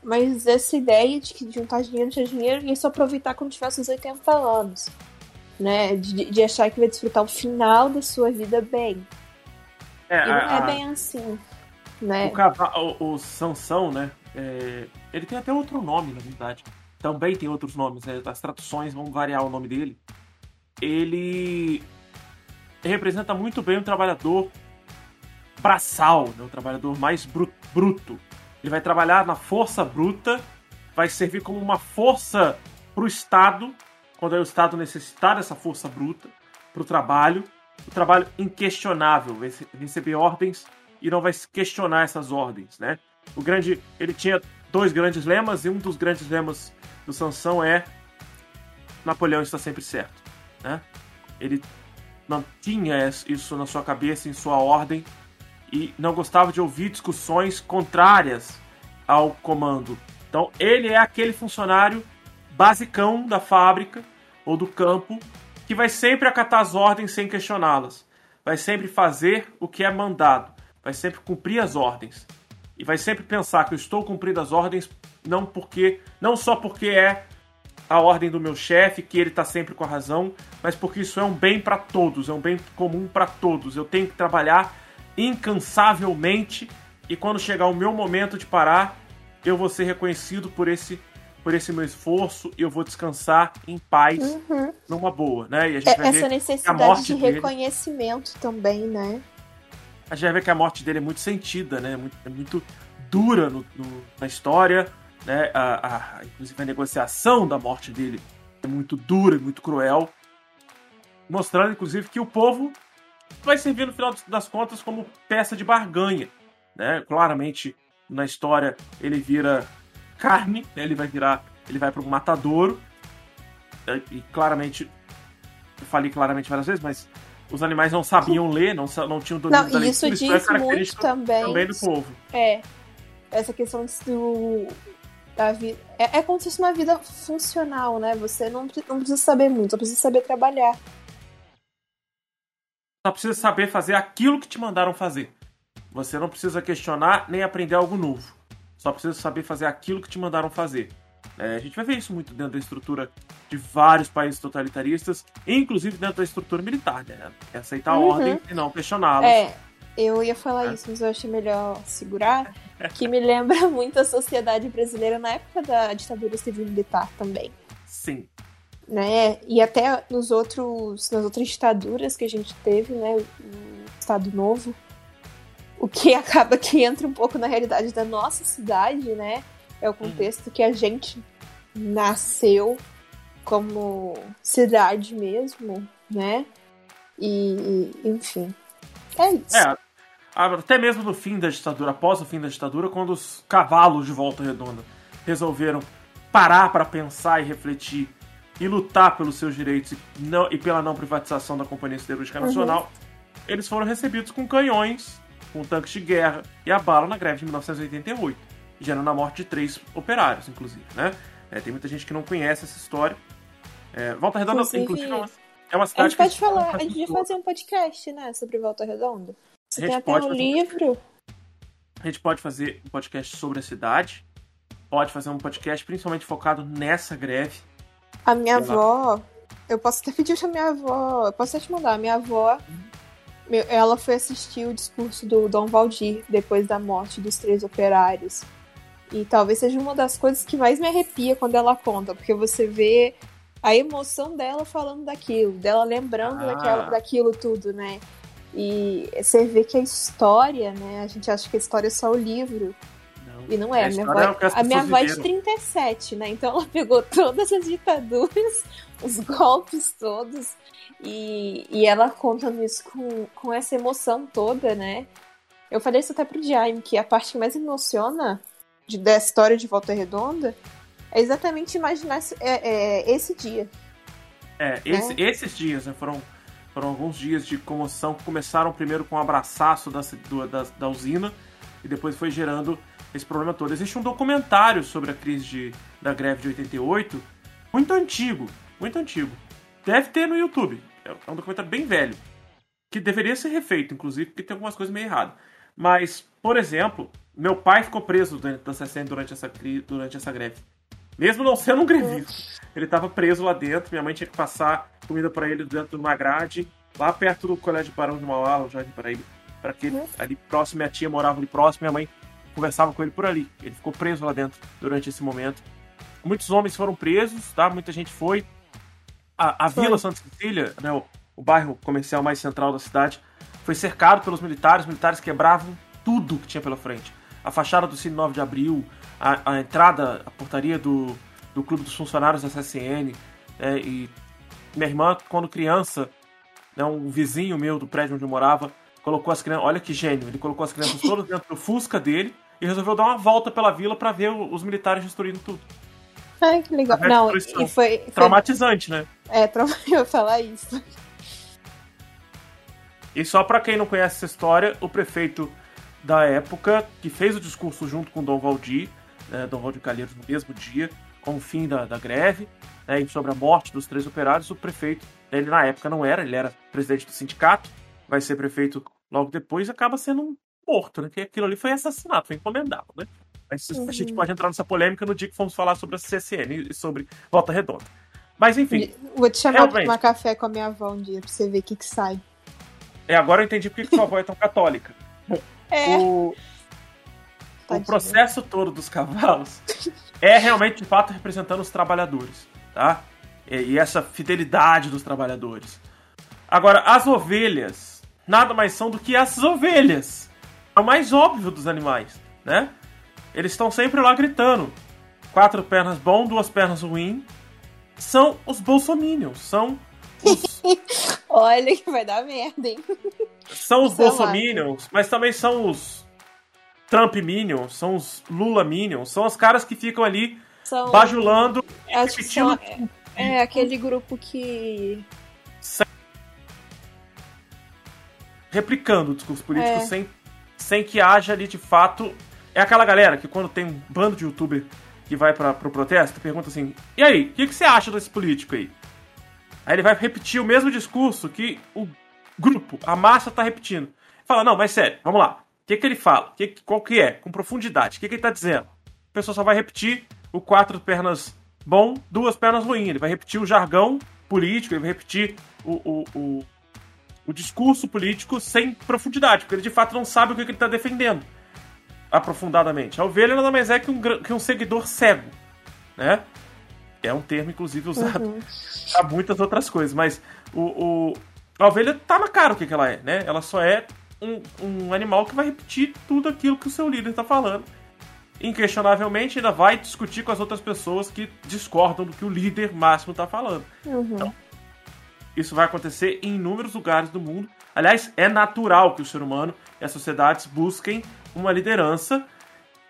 Mas essa ideia de que juntar dinheiro, ter dinheiro e só aproveitar quando tiver seus 80 anos né? De, de, achar que vai desfrutar o final da sua vida bem. É, e não a, é bem assim, né? O, cavalo, o, o Sansão, né? É, ele tem até outro nome, na verdade. Também tem outros nomes, né? As traduções vão variar o nome dele. Ele representa muito bem o trabalhador braçal, né? o trabalhador mais bruto. Ele vai trabalhar na força bruta, vai servir como uma força para o Estado quando o Estado necessitar dessa força bruta para o trabalho, o trabalho inquestionável, vai receber ordens e não vai questionar essas ordens, né? O grande, ele tinha dois grandes lemas e um dos grandes lemas do Sansão é Napoleão está sempre certo, né? Ele não tinha isso na sua cabeça, em sua ordem e não gostava de ouvir discussões contrárias ao comando. Então, ele é aquele funcionário basicão da fábrica ou do campo que vai sempre acatar as ordens sem questioná-las. Vai sempre fazer o que é mandado. Vai sempre cumprir as ordens. E vai sempre pensar que eu estou cumprindo as ordens não porque não só porque é a ordem do meu chefe, que ele está sempre com a razão, mas porque isso é um bem para todos, é um bem comum para todos. Eu tenho que trabalhar incansavelmente e quando chegar o meu momento de parar, eu vou ser reconhecido por esse por esse meu esforço eu vou descansar em paz, Uhum. numa boa, né? E a gente É- vai Essa ver necessidade morte de dele- reconhecimento também, né? a gente vai ver que a morte dele é muito sentida, né? Muito, é muito dura no- no- na história, né? A, a- inclusive a negociação da morte dele é muito dura, muito cruel, mostrando inclusive que o povo vai servir no final das contas como peça de barganha, né? Claramente na história ele vira carne, né? ele vai virar, ele vai para um matadouro né? e claramente eu falei claramente várias vezes, mas os animais não sabiam ler, não, não tinham domínio da Não, e leitura, isso é diz muito característico também. também do povo. É. Essa questão do. Da vida. É, é como se fosse uma vida funcional, né? Você não, não precisa saber muito, só precisa saber trabalhar. Só precisa saber fazer aquilo que te mandaram fazer. Você não precisa questionar nem aprender algo novo. Só precisa saber fazer aquilo que te mandaram fazer. É, a gente vai ver isso muito dentro da estrutura de vários países totalitaristas, inclusive dentro da estrutura militar, né? É aceitar a Uhum. ordem e não questioná-las. É, eu ia falar É. isso, mas eu achei melhor segurar. Que me lembra muito a sociedade brasileira na época da ditadura civil-militar também. Sim. né? E até nos outros, nas outras ditaduras que a gente teve, né? O Estado Novo. O que acaba que entra um pouco na realidade da nossa cidade, né? É o contexto que a gente nasceu como cidade mesmo, né? E, enfim. É isso. É, até mesmo no fim da ditadura, após o fim da ditadura, quando os cavalos de Volta Redonda resolveram parar para pensar e refletir e lutar pelos seus direitos e, não- e pela não privatização da Companhia Siderúrgica Uhum. Nacional, eles foram recebidos com canhões, com tanques de guerra e a bala na greve de 1988, gerando a morte de três operários, inclusive, né? É, tem muita gente que não conhece essa história. É, Volta Redonda, Inclusive, inclusive, é uma, é uma A cidade gente pode falar, a gente podia fazer um podcast, né? Sobre Volta Redonda. Você A gente tem até pode um fazer um livro. A gente pode fazer um podcast sobre a cidade, pode fazer um podcast principalmente focado nessa greve. A minha avó, eu posso até pedir pra minha avó, eu posso até te mandar, a minha avó, meu- ela foi assistir o discurso do Dom Valdir depois da morte dos três operários. E talvez seja uma das coisas que mais me arrepia quando ela conta, porque você vê a emoção dela falando daquilo, dela lembrando Ah. daquela, daquilo tudo, né? E você vê que a história, né? A gente acha que a história é só o livro, Não. e não é, A minha é avó, as a minha avó é de viveram. 37, né? Então ela pegou todas as ditaduras, os golpes todos, e, e ela contando isso com, com essa emoção toda, né? Eu falei isso até pro Jaime, que a parte que mais emociona de, da história de Volta Redonda é exatamente imaginar esse, é, é, esse dia. É, esse- esses dias né, foram, foram alguns dias de comoção que começaram primeiro com um abraçaço da, da, da usina e depois foi gerando esse problema todo. Existe um documentário sobre a crise de, da greve de 88, muito antigo, muito antigo. Deve ter no YouTube. É um documentário bem velho. Que deveria ser refeito, inclusive, porque tem algumas coisas meio erradas. Mas, por exemplo, meu pai ficou preso dentro da CSN durante essa, durante essa greve. Mesmo não sendo um grevista. Ele estava preso lá dentro, minha mãe tinha que passar comida para ele dentro de uma grade, lá perto do Colégio Barão de Mauá, no Jardim Paraíba, para que ele, ali próximo, minha tia morava ali próximo, minha mãe conversava com ele por ali. Ele ficou preso lá dentro durante esse momento. Muitos homens foram presos, tá? Muita gente foi. A, a. Vila Santa Cecília, né, o, o bairro comercial mais central da cidade, foi cercado pelos militares. Os militares quebravam tudo que tinha pela frente. A fachada do Cine 9 de Abril, a, a entrada, a portaria do, do Clube dos Funcionários da CSN. né, e minha irmã, quando criança, né, um vizinho meu do prédio onde eu morava, colocou as crianças. Olha que gênio! Ele colocou as crianças todas dentro do Fusca dele e resolveu dar uma volta pela vila para ver os militares destruindo tudo. Ai, que legal. Não, e foi. foi Traumatizante, né? é, trauma, eu ia falar isso. E só pra quem não conhece essa história, o prefeito da época, que fez o discurso junto com Dom Valdir, né, Dom Valdir Calheiros, no mesmo dia, com o fim da, da greve, né, e sobre a morte dos três operários, o prefeito, ele na época não era, ele era presidente do sindicato, vai ser prefeito logo depois, acaba sendo um morto, né? Porque aquilo ali foi assassinato, foi encomendado, né? Mas a gente Uhum. pode entrar nessa polêmica no dia que fomos falar sobre a CCN e sobre Volta Redonda. Mas enfim, Vou te chamar pra Realmente. tomar café com a minha avó um dia pra você ver o que, que sai. é, agora eu entendi porque que sua avó é tão católica. É. O... o processo todo dos cavalos é realmente, de fato, representando os trabalhadores, tá? E, e essa fidelidade dos trabalhadores. Agora, as ovelhas nada mais são do que as ovelhas. É o mais óbvio dos animais, né? Eles estão sempre lá gritando. Quatro pernas bom, duas pernas ruim. São os bolsominions, são os... Olha que vai dar merda, hein? São os bolsominions, mas também são os Trump minions, são os Lula minions, são os caras que ficam ali são... bajulando, Acho repetindo... São... É, é, aquele grupo que replicando o discurso político é. sem, sem que haja ali de fato. É aquela galera que quando tem um bando de youtuber que vai para pro protesto, pergunta assim: e aí, o que, que você acha desse político aí? Aí ele vai repetir o mesmo discurso que o grupo, a massa tá repetindo. Fala, não, mas sério, vamos lá. O que, que ele fala? Que, qual que é? Com profundidade. O que, que ele tá dizendo? A pessoa só vai repetir o quatro pernas bom, duas pernas ruim. Ele vai repetir o jargão político, ele vai repetir o, o, o o discurso político sem profundidade, porque ele de fato não sabe o que ele está defendendo aprofundadamente. A ovelha nada mais é que um, que um seguidor cego, né? É um termo, inclusive, usado uhum. para muitas outras coisas, mas o, o, a ovelha tá na cara o que, que ela é, né? Ela só é um, um animal que vai repetir tudo aquilo que o seu líder está falando. Inquestionavelmente, ainda vai discutir com as outras pessoas que discordam do que o líder máximo está falando. Uhum. Então, isso vai acontecer em inúmeros lugares do mundo. Aliás, é natural que o ser humano e as sociedades busquem uma liderança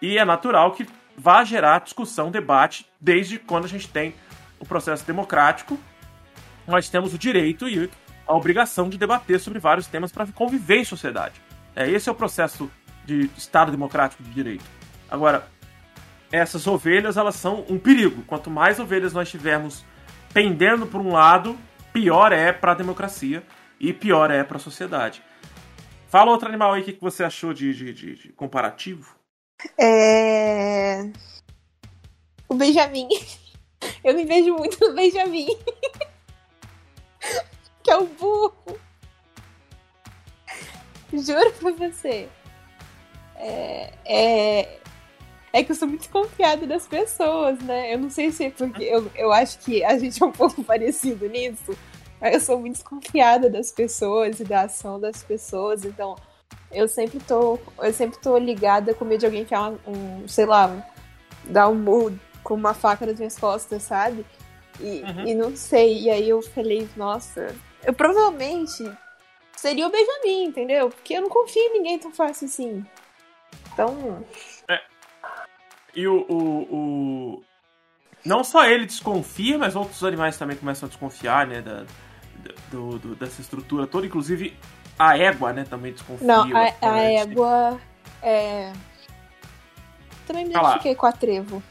e é natural que vá gerar discussão, debate, desde quando a gente tem o processo democrático. Nós temos o direito e a obrigação de debater sobre vários temas para conviver em sociedade. É, esse é o processo de Estado democrático de direito. Agora, essas ovelhas elas são um perigo. Quanto mais ovelhas nós tivermos pendendo por um lado, pior é para a democracia e pior é para a sociedade. Fala outro animal aí, o que você achou de, de, de, de comparativo? É. O Benjamin. Eu me vejo muito no Benjamin. que é o burro. Juro pra você. É, é, é que eu sou muito desconfiada das pessoas, né? Eu não sei se é porque eu, eu acho que a gente é um pouco parecido nisso. Eu sou muito desconfiada das pessoas e da ação das pessoas, então eu sempre tô, eu sempre tô ligada com medo de alguém enfiar um, um sei lá, dar um murro com uma faca nas minhas costas, sabe? E, uhum. e não sei. E aí eu falei, nossa, eu provavelmente seria o Benjamin, entendeu? Porque eu não confio em ninguém tão fácil assim. Então. É, e o, o, o, Não só ele desconfia, mas outros animais também começam a desconfiar, né? Da, do, do dessa estrutura toda. Inclusive a égua, né? Também desconfia. Não, a, a égua é. Também me identifiquei com a trevo.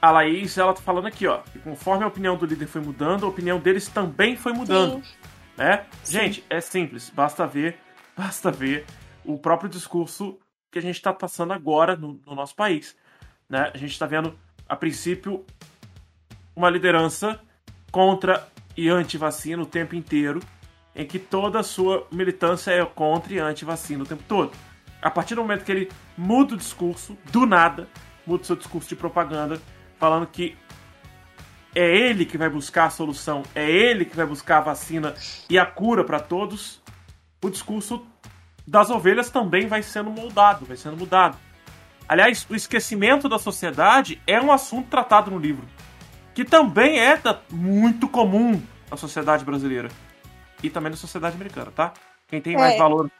A Laís, ela tá falando aqui, ó. Que conforme a opinião do líder foi mudando, a opinião deles também foi mudando. Sim. Né? Sim. Gente, é simples. Basta ver, basta ver o próprio discurso que a gente está passando agora no, no nosso país. Né? A gente está vendo, a princípio, uma liderança contra e anti-vacina o tempo inteiro, em que toda a sua militância é contra e anti-vacina o tempo todo. A partir do momento que ele muda o discurso, do nada, muda o seu discurso de propaganda, falando que é ele que vai buscar a solução, é ele que vai buscar a vacina e a cura para todos, o discurso das ovelhas também vai sendo moldado, vai sendo mudado. Aliás, o esquecimento da sociedade é um assunto tratado no livro, que também é muito comum na sociedade brasileira e também na sociedade americana, tá? Quem tem mais é. valor,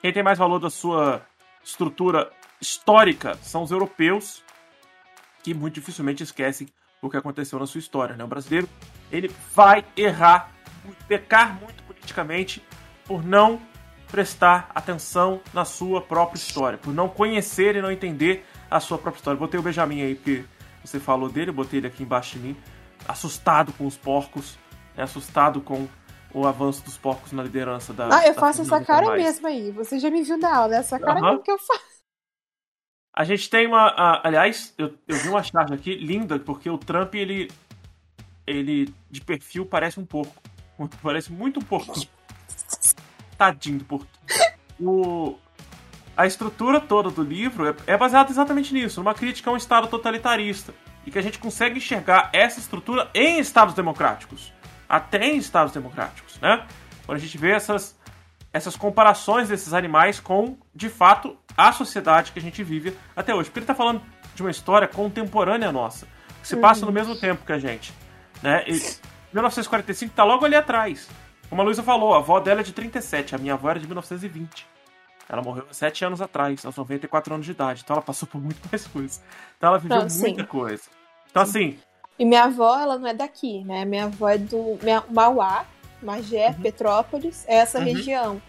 quem tem mais valor da sua estrutura histórica são os europeus, que muito dificilmente esquecem o que aconteceu na sua história, né? O brasileiro, ele vai errar, pecar muito politicamente por não prestar atenção na sua própria história, por não conhecer e não entender a sua própria história. Botei o Benjamin aí, porque você falou dele, botei ele aqui embaixo de mim, assustado com os porcos, né, assustado com o avanço dos porcos na liderança da. Ah, eu faço essa cara mesmo aí. Você já me viu na aula, essa cara uhum. que eu faço. A gente tem uma. A, aliás, eu, eu vi uma charge aqui linda, porque o Trump, ele. Ele, de perfil, parece um porco. Parece muito um porco tadinho do Porto. O... a estrutura toda do livro é, é baseada exatamente nisso, numa crítica a um Estado totalitarista. E que a gente consegue enxergar essa estrutura em Estados democráticos. Até em Estados democráticos, né? Quando a gente vê essas, essas comparações desses animais com, de fato, a sociedade que a gente vive até hoje. Porque ele está falando de uma história contemporânea nossa, que se passa no uhum. mesmo tempo que a gente. Né? E 1945 está logo ali atrás. Como a Luísa falou, a avó dela é de 37, a minha avó era de 1920. Ela morreu 7 anos atrás, aos 94 anos de idade. Então ela passou por muito mais coisas. Então ela viveu não, muita coisa. Então, assim. E minha avó, ela não é daqui, né? Minha avó é do Mauá, Magé, uhum. Petrópolis, é essa uhum. região.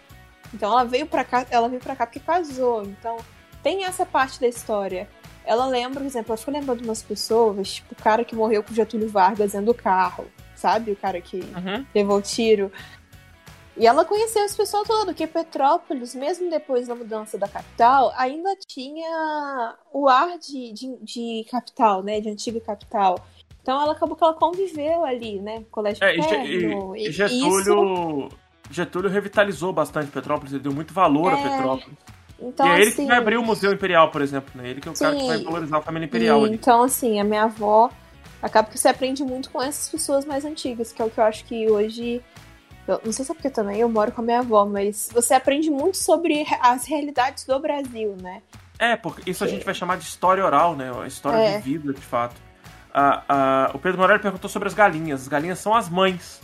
Então ela veio para cá, ela veio para cá porque casou. Então tem essa parte da história. Ela lembra, por exemplo, eu fico lembrando de umas pessoas, tipo o cara que morreu com Getúlio Vargas dentro do carro, sabe? O cara que uhum. levou o tiro. E ela conheceu esse pessoal todo, que Petrópolis, mesmo depois da mudança da capital, ainda tinha o ar de, de, de capital, né? De antiga capital. Então ela acabou que ela conviveu ali, né? Colégio é, Interno, e, e, Getúlio, isso... Getúlio revitalizou bastante Petrópolis, ele deu muito valor é... a Petrópolis. Então, e é ele assim, que vai abrir o Museu Imperial, por exemplo, né? Ele que é o sim, cara que vai valorizar a família imperial e, ali. Então, assim, a minha avó acaba que você aprende muito com essas pessoas mais antigas, que é o que eu acho que hoje. Eu, não sei se é porque também eu moro com a minha avó, mas você aprende muito sobre as realidades do Brasil, né? É, porque isso a gente vai chamar de história oral, né? A história é. de vida, de fato. Ah, ah, o Pedro Morelli perguntou sobre as galinhas. As galinhas são as mães.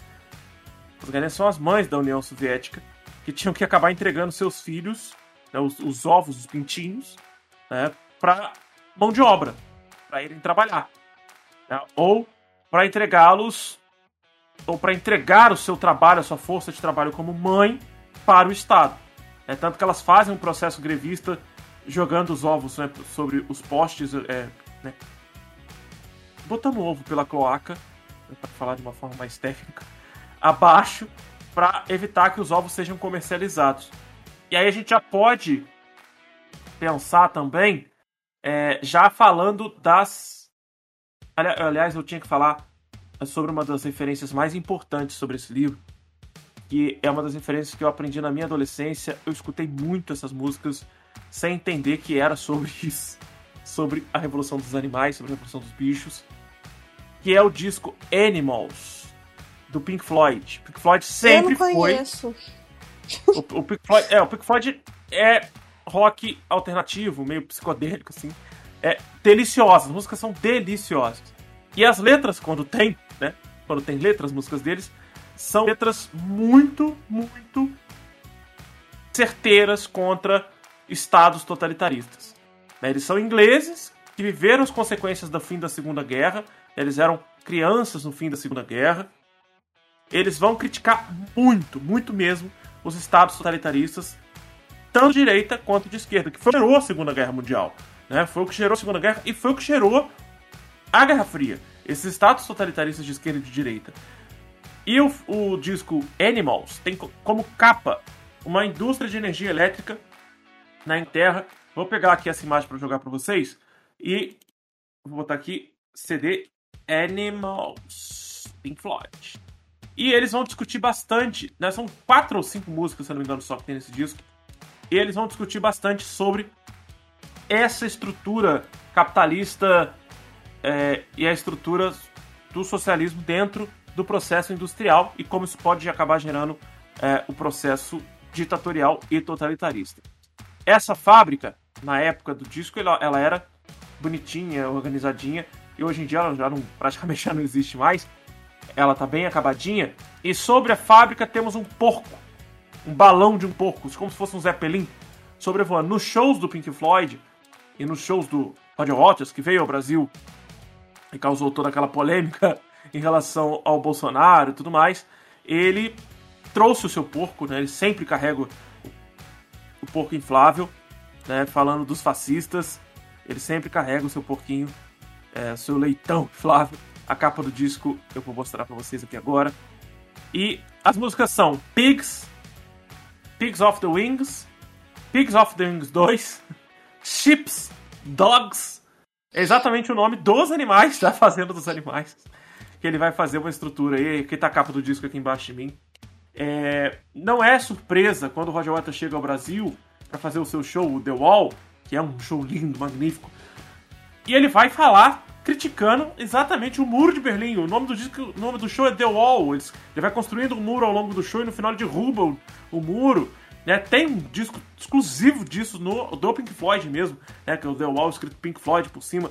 As galinhas são as mães da União Soviética que tinham que acabar entregando seus filhos, né, os, os, ovos, os pintinhos, né, para mão de obra, para irem trabalhar. Né, ou para entregá-los, ou para entregar o seu trabalho, a sua força de trabalho como mãe para o Estado. É tanto que elas fazem um processo grevista jogando os ovos né, sobre os postes, é, né, botando o ovo pela cloaca, para falar de uma forma mais técnica, abaixo, para evitar que os ovos sejam comercializados. E aí a gente já pode pensar também, é, já falando das. Aliás, eu tinha que falar sobre uma das referências mais importantes sobre esse livro, que é uma das referências que eu aprendi na minha adolescência. Eu escutei muito essas músicas sem entender que era sobre isso, sobre a revolução dos animais, sobre a revolução dos bichos que é o disco Animals, do Pink Floyd. Pink Floyd sempre Eu não conheço. foi. O, o Pink Floyd, é, o Pink Floyd é rock alternativo, meio psicodélico, assim. É deliciosa, as músicas são deliciosas. E as letras, quando tem, né? Quando tem letras, músicas deles, são letras muito, muito certeiras contra estados totalitaristas. Né, eles são ingleses que viveram as consequências do fim da Segunda Guerra eles eram crianças no fim da Segunda Guerra. Eles vão criticar muito, muito mesmo, os estados totalitaristas, tanto de direita quanto de esquerda, que foi gerou a Segunda Guerra Mundial. Né? Foi o que gerou a Segunda Guerra e foi o que gerou a Guerra Fria. Esses estados totalitaristas de esquerda e de direita. E o, o disco Animals tem como capa uma indústria de energia elétrica na Inglaterra. Vou pegar aqui essa imagem para jogar para vocês e vou botar aqui CD Animals, Pink Floyd. E eles vão discutir bastante, né? São quatro ou cinco músicas, se não me engano, só que tem nesse disco. E eles vão discutir bastante sobre essa estrutura capitalista é, e a estrutura do socialismo dentro do processo industrial e como isso pode acabar gerando é, o processo ditatorial e totalitarista. Essa fábrica, na época do disco, ela, ela era bonitinha, organizadinha, e hoje em dia ela já não, praticamente já não existe mais. Ela tá bem acabadinha. E sobre a fábrica temos um porco, um balão de um porco, como se fosse um Zeppelin, sobrevoando. Nos shows do Pink Floyd e nos shows do Roger Waters, que veio ao Brasil e causou toda aquela polêmica em relação ao Bolsonaro e tudo mais, ele trouxe o seu porco, né? Ele sempre carrega o, porco inflável, né? Falando dos fascistas, ele sempre carrega o seu porquinho é, seu leitão, Flávio. A capa do disco eu vou mostrar para vocês aqui agora. E as músicas são Pigs, Pigs of the Wings, Pigs of the Wings 2, Ships, Dogs. É exatamente o nome dos animais, da Fazenda dos Animais. Que ele vai fazer uma estrutura aí, que tá a capa do disco aqui embaixo de mim. É, não é surpresa quando o Roger Waters chega ao Brasil para fazer o seu show, o The Wall, que é um show lindo, magnífico. E ele vai falar criticando exatamente o muro de Berlim. O nome do disco, o nome do show é The Wall. Ele, vai construindo um muro ao longo do show e no final derruba o, o muro. Né? Tem um disco exclusivo disso no, do Pink Floyd mesmo, né? que é o The Wall escrito Pink Floyd por cima.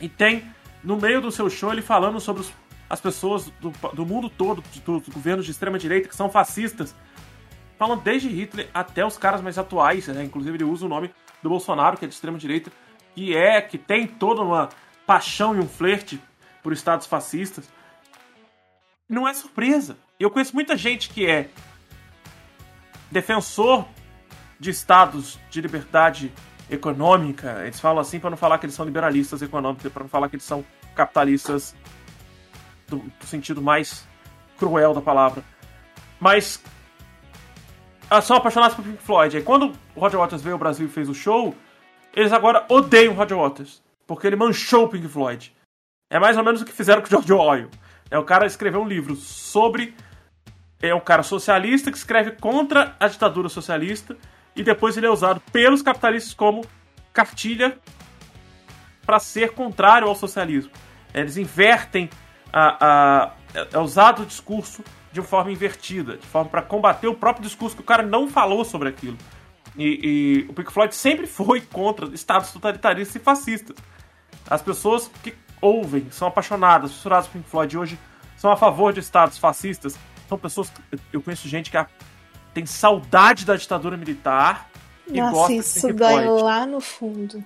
E tem no meio do seu show ele falando sobre os, as pessoas do, do mundo todo, dos governos de extrema direita que são fascistas. Falando desde Hitler até os caras mais atuais, né? inclusive ele usa o nome do Bolsonaro, que é de extrema direita, que é, que tem toda uma paixão e um flerte por estados fascistas. Não é surpresa. Eu conheço muita gente que é defensor de estados de liberdade econômica. Eles falam assim para não falar que eles são liberalistas econômicos, para não falar que eles são capitalistas do, do sentido mais cruel da palavra. Mas ah, são apaixonados por Pink Floyd. Aí quando o Roger Waters veio ao Brasil e fez o show, eles agora odeiam o Roger Waters. Porque ele manchou o Pink Floyd. É mais ou menos o que fizeram com o George Orwell. É o cara escreveu um livro sobre. É um cara socialista que escreve contra a ditadura socialista. E depois ele é usado pelos capitalistas como cartilha para ser contrário ao socialismo. Eles invertem a, a, é usado o discurso de forma invertida, de forma para combater o próprio discurso que o cara não falou sobre aquilo. E, e, o Pink Floyd sempre foi contra estados totalitaristas e fascistas. As pessoas que ouvem, são apaixonadas, fissuradas por Pink Floyd hoje, são a favor de estados fascistas. São pessoas. Eu conheço gente que tem saudade da ditadura militar e Nossa, gosta isso de Pink dói Floyd. lá no fundo.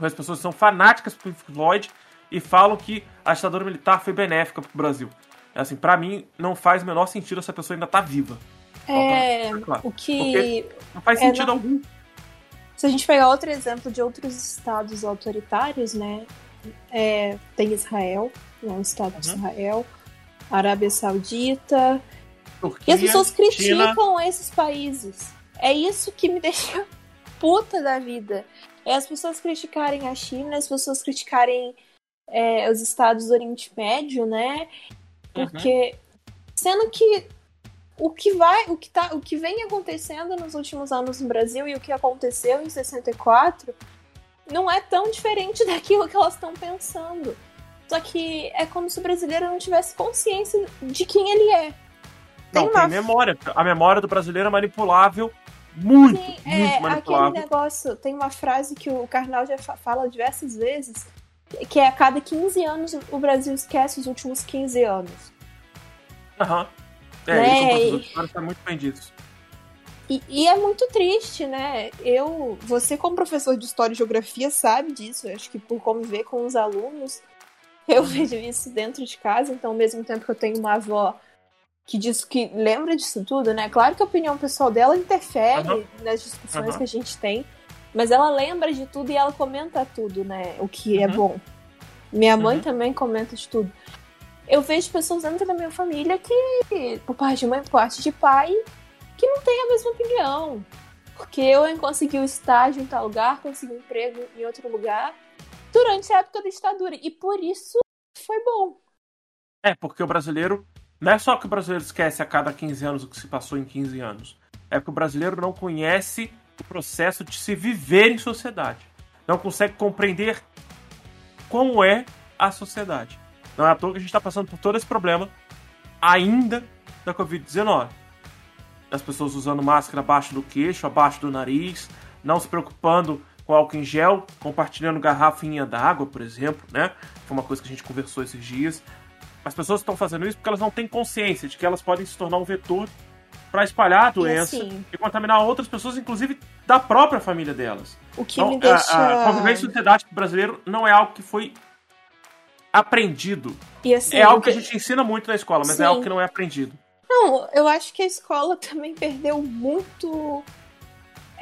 As pessoas são fanáticas por Pink Floyd e falam que a ditadura militar foi benéfica para o Brasil. É assim, para mim não faz o menor sentido essa pessoa ainda tá viva. É, claro. o que não faz é, sentido não... algum. Se a gente pegar outro exemplo de outros estados autoritários, né? É, tem Israel, o Estado uhum. de Israel, Arábia Saudita. Turquia, e as pessoas criticam China. esses países. É isso que me deixa puta da vida. É as pessoas criticarem a China, as pessoas criticarem é, os estados do Oriente Médio, né? Porque uhum. sendo que o que vai, o que tá, o que vem acontecendo nos últimos anos no Brasil e o que aconteceu em 64 não é tão diferente daquilo que elas estão pensando. Só que é como se o brasileiro não tivesse consciência de quem ele é. Tem não, uma... tem memória. A memória do brasileiro é manipulável muito, Sim, muito é, manipulável. Aquele negócio, tem uma frase que o Karnal já fala diversas vezes, que é a cada 15 anos o Brasil esquece os últimos 15 anos. Aham. Uhum. É, né? isso está muito bem disso. E, e, é muito triste, né? Eu, você como professor de História e Geografia sabe disso. Acho que por conviver com os alunos, eu uhum. vejo isso dentro de casa. Então, ao mesmo tempo que eu tenho uma avó que diz que lembra disso tudo, né? Claro que a opinião pessoal dela interfere uhum. nas discussões uhum. que a gente tem, mas ela lembra de tudo e ela comenta tudo, né? O que é uhum. bom. Minha mãe uhum. também comenta de tudo. Eu vejo pessoas dentro da minha família que, por parte de mãe, por parte de pai, que não tem a mesma opinião. Porque eu consegui um estágio em tal lugar, consegui um emprego em outro lugar, durante a época da ditadura. E por isso foi bom. É, porque o brasileiro. Não é só que o brasileiro esquece a cada 15 anos o que se passou em 15 anos. É que o brasileiro não conhece o processo de se viver em sociedade. Não consegue compreender como é a sociedade. Não é à toa que a gente está passando por todo esse problema ainda da Covid-19. As pessoas usando máscara abaixo do queixo, abaixo do nariz, não se preocupando com álcool em gel, compartilhando garrafinha d'água, por exemplo, né? Foi uma coisa que a gente conversou esses dias. As pessoas estão fazendo isso porque elas não têm consciência de que elas podem se tornar um vetor para espalhar a doença e, assim, e, contaminar outras pessoas, inclusive da própria família delas. O que então, me deixa... a, a convivência sociedade brasileiro não é algo que foi aprendido. Assim, é algo que a gente ensina muito na escola, mas Sim. é algo que não é aprendido. Não, eu acho que a escola também perdeu muito.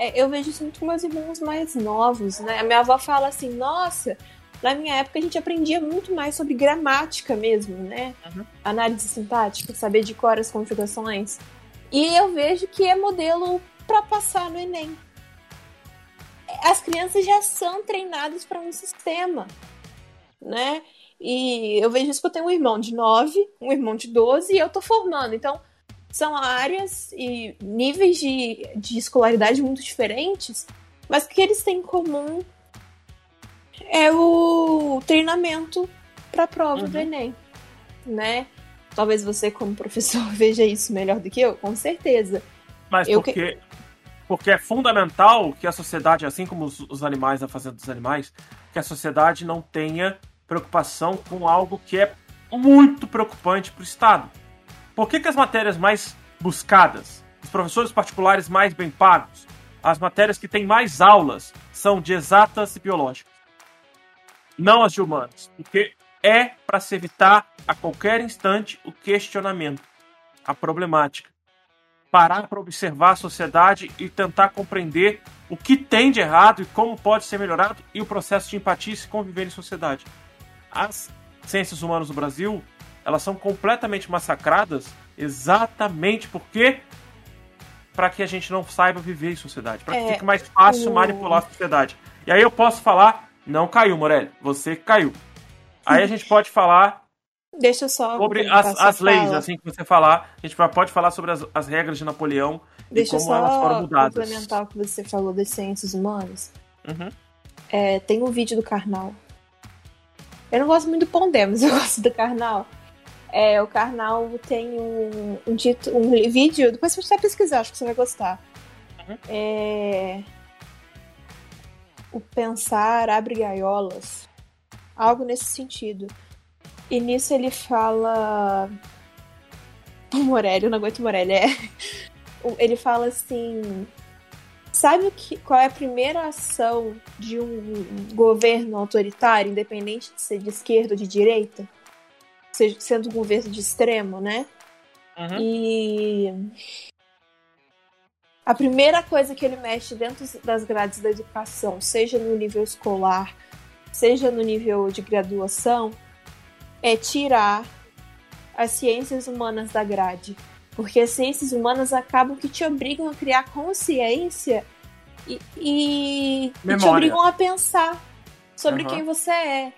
É, eu vejo isso muito com meus irmãos mais novos, né? A minha avó fala assim: nossa, na minha época a gente aprendia muito mais sobre gramática mesmo, né? Uhum. Análise sintática, saber de cor as conjugações. E eu vejo que é modelo para passar no Enem. As crianças já são treinadas para um sistema, né? E eu vejo isso que eu tenho um irmão de 9, um irmão de 12 e eu tô formando. Então, são áreas e níveis de, de escolaridade muito diferentes, mas o que eles têm em comum é o treinamento para a prova uhum. do Enem, né? Talvez você, como professor, veja isso melhor do que eu, com certeza. Mas eu porque, que... porque é fundamental que a sociedade, assim como os, os animais na Fazenda dos Animais, que a sociedade não tenha preocupação com algo que é muito preocupante para o Estado. Por que, que as matérias mais buscadas, os professores particulares mais bem pagos, as matérias que têm mais aulas são de exatas e biológicas? Não as de humanas. Porque é para se evitar a qualquer instante o questionamento, a problemática. Parar para observar a sociedade e tentar compreender o que tem de errado e como pode ser melhorado e o processo de empatia e se conviver em sociedade. As ciências humanas no Brasil, elas são completamente massacradas exatamente porque para que a gente não saiba viver em sociedade, para que é, fique mais fácil o... manipular a sociedade. E aí eu posso falar, não caiu, Morelli, você caiu. Aí a gente pode falar Deixa eu só sobre as, as leis, fala. assim que você falar, a gente pode falar sobre as, as regras de Napoleão Deixa e como elas foram mudadas. Deixa eu só complementar o que você falou das ciências humanas. Uhum. É, tem um vídeo do Karnal eu não gosto muito do Pondé, mas eu gosto do Karnal. É, o Karnal tem um, um, dito, um vídeo, depois você vai pesquisar, acho que você vai gostar. Uhum. É... O pensar abre gaiolas. Algo nesse sentido. E nisso ele fala. O Morelli, eu não aguento o Morelli. É... Ele fala assim: Sabe que, qual é a primeira ação de um governo autoritário, independente de ser de esquerda ou de direita? Sendo um governo de extremo, né? Uhum. E a primeira coisa que ele mexe dentro das grades da educação, seja no nível escolar, seja no nível de graduação, é tirar as ciências humanas da grade. Porque as ciências humanas acabam que te obrigam a criar consciência e, e, e te obrigam a pensar sobre uhum. quem você é.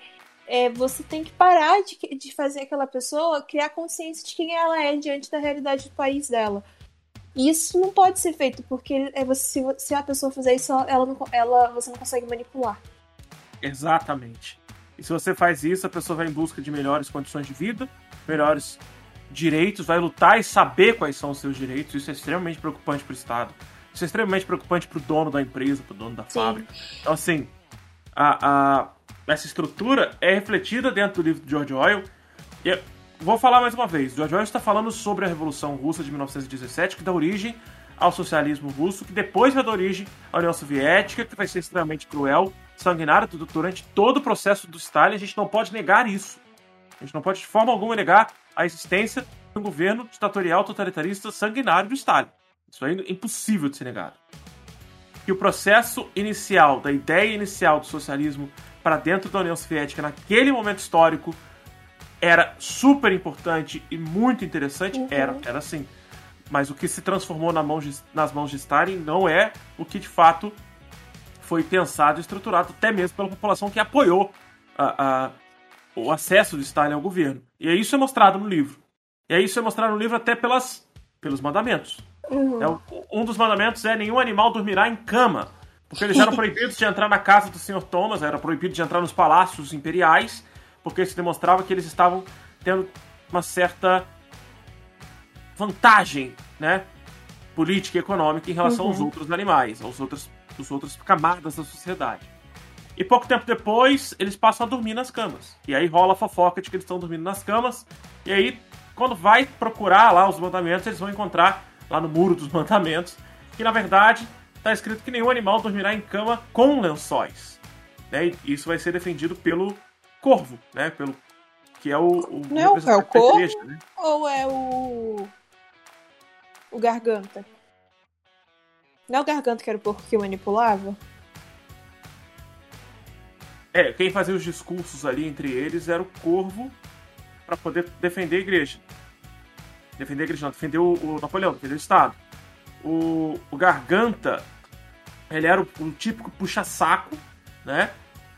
É. Você tem que parar de, de fazer aquela pessoa criar consciência de quem ela é diante da realidade do país dela. E isso não pode ser feito, porque é você, se, se a pessoa fizer isso, ela não, ela, você não consegue manipular. Exatamente. E se você faz isso, a pessoa vai em busca de melhores condições de vida, melhores direitos, vai lutar e saber quais são os seus direitos. Isso é extremamente preocupante para o Estado. Isso é extremamente preocupante para o dono da empresa, para o dono da Sim. fábrica. Então, assim, a, a, essa estrutura é refletida dentro do livro de George Orwell. E vou falar mais uma vez: George Orwell está falando sobre a Revolução Russa de 1917, que dá origem ao socialismo russo, que depois vai dar origem à União Soviética, que vai ser extremamente cruel, sanguinário durante todo o processo do Stalin. A gente não pode negar isso. A gente não pode de forma alguma negar a existência de um governo ditatorial totalitarista sanguinário do Stalin. Isso é impossível de ser negado. Que o processo inicial, da ideia inicial do socialismo para dentro da União Soviética naquele momento histórico era super importante e muito interessante, uhum. era, era assim. Mas o que se transformou na mão de, nas mãos de Stalin não é o que de fato foi pensado e estruturado, até mesmo pela população que apoiou a, a, o acesso de Stalin ao governo. E isso é mostrado no livro. E isso é mostrado no livro até pelas, pelos mandamentos. Uhum. É, um dos mandamentos é nenhum animal dormirá em cama. Porque eles eram proibidos de entrar na casa do Sr. Thomas, era proibido de entrar nos palácios imperiais, porque isso demonstrava que eles estavam tendo uma certa vantagem, né, política e econômica em relação uhum. aos outros animais, aos outros, aos outras camadas da sociedade. E pouco tempo depois, eles passam a dormir nas camas. E aí rola a fofoca de que eles estão dormindo nas camas. E aí, quando vai procurar lá os mandamentos, eles vão encontrar lá no Muro dos Mandamentos, que na verdade está escrito que nenhum animal dormirá em cama com lençóis. Né? E isso vai ser defendido pelo corvo, né? Pelo que é o, o não é o, é corvo igreja, né? ou é o o garganta? Não é o garganta que era o porco que manipulava? É, quem fazia os discursos ali entre eles era o corvo para poder defender a igreja. Defender a igreja, não, defender o, o Napoleão, defender o Estado. O, o Garganta, ele era o típico puxa-saco, né?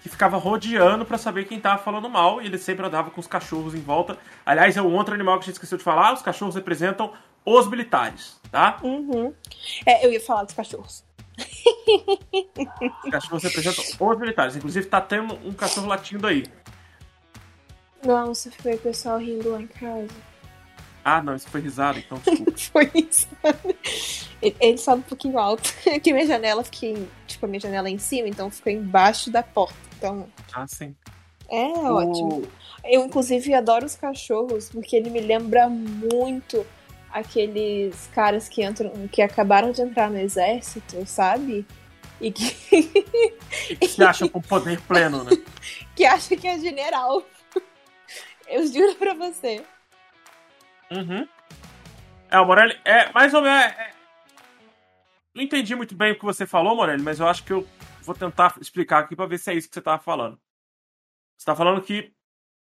Que ficava rodeando para saber quem tava falando mal e ele sempre andava com os cachorros em volta. Aliás, é um outro animal que a gente esqueceu de falar: os cachorros representam os militares, tá? Uhum. É, eu ia falar dos cachorros. Os cachorros representam os militares. Inclusive, tá tendo um cachorro latindo aí. Nossa, foi o pessoal rindo lá em casa. Ah, não, isso foi risada, então desculpa. foi isso. Ele sobe um pouquinho alto. Aqui minha janela fiquei. Tipo, a minha janela é em cima, então ficou embaixo da porta. Então. Ah, sim. É o... ótimo. Eu, inclusive, adoro os cachorros, porque ele me lembra muito aqueles caras que entram, que acabaram de entrar no exército, sabe? E que. e que se acham com poder pleno, né? que acha que é general. Eu juro pra você. Uhum. É, o Morelli é mais ou menos. É, é... Não entendi muito bem o que você falou, Morelli, mas eu acho que eu vou tentar explicar aqui para ver se é isso que você tava falando. Você tá falando que,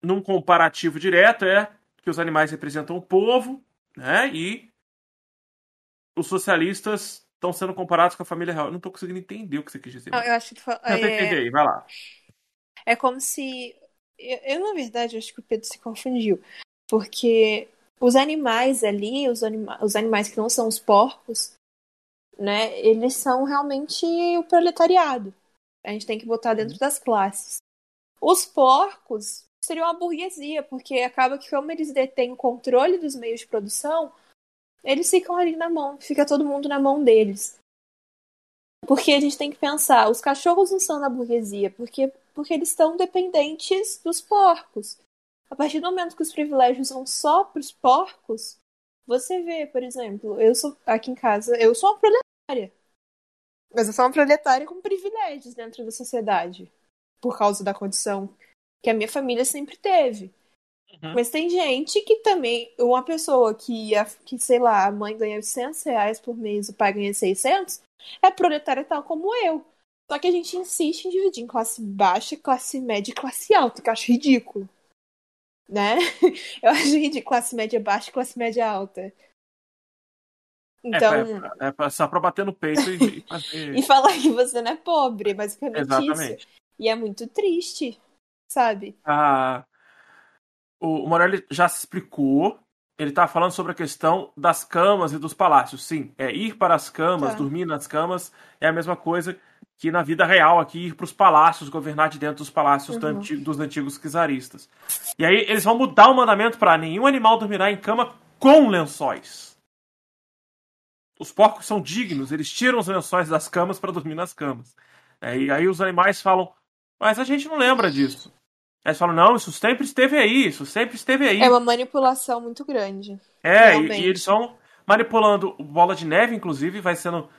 num comparativo direto, é que os animais representam o povo, né? E os socialistas estão sendo comparados com a família real. Eu não tô conseguindo entender o que você quis dizer. Não, eu acho que tu fala, é... entender aí, vai lá. É como se. Eu, eu, na verdade, acho que o Pedro se confundiu. Porque os animais ali, os, anima os animais que não são os porcos, né, eles são realmente o proletariado. A gente tem que botar dentro das classes. Os porcos seriam a burguesia, porque acaba que como eles detêm o controle dos meios de produção, eles ficam ali na mão, fica todo mundo na mão deles. Porque a gente tem que pensar, os cachorros não são da burguesia, porque, porque eles estão dependentes dos porcos. A partir do momento que os privilégios vão só para os porcos, você vê, por exemplo, eu sou aqui em casa, eu sou uma proletária. Mas eu sou uma proletária com privilégios dentro da sociedade. Por causa da condição que a minha família sempre teve. Uhum. Mas tem gente que também, uma pessoa que, que, sei lá, a mãe ganha 800 reais por mês, o pai ganha 600, é proletária tal como eu. Só que a gente insiste em dividir em classe baixa, classe média e classe alta, que eu acho ridículo né? Eu acho de classe média baixa e classe média alta. Então. É, pra, é só pra bater no peito e, fazer... e falar que você não é pobre, basicamente Exatamente. isso. E é muito triste, sabe? Ah, o Morelli já se explicou. Ele tá falando sobre a questão das camas e dos palácios. Sim, é ir para as camas, tá. dormir nas camas, é a mesma coisa que na vida real aqui ir para os palácios, governar de dentro dos palácios uhum. dos antigos czaristas. E aí eles vão mudar o mandamento para nenhum animal dormirá em cama com lençóis. Os porcos são dignos, eles tiram os lençóis das camas para dormir nas camas. É, e aí os animais falam, mas a gente não lembra disso. Aí eles falam, não, isso sempre esteve aí, isso sempre esteve aí. É uma manipulação muito grande. É, e, e, eles vão manipulando Bola de Neve, inclusive, vai sendo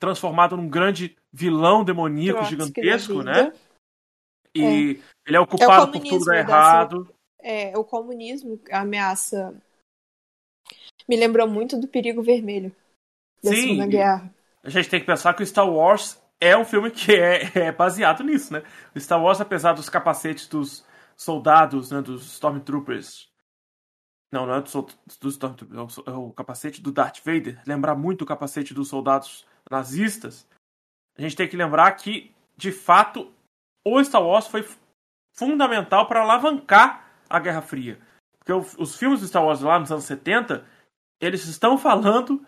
transformado num grande vilão demoníaco gigantesco, né? E é. ele é o culpado é por tudo dar errado. É, o comunismo, a ameaça. Me lembrou muito do Perigo Vermelho da Sim, Segunda Guerra. A gente tem que pensar que o Star Wars é um filme que é, é baseado nisso, né? O Star Wars, apesar dos capacetes dos soldados, né, dos Stormtroopers. Não, não é dos do Stormtroopers, é o capacete do Darth Vader. Lembrar muito o capacete dos soldados nazistas, a gente tem que lembrar que, de fato, o Star Wars foi fundamental para alavancar a Guerra Fria. Porque os filmes do Star Wars lá nos anos 70, eles estão falando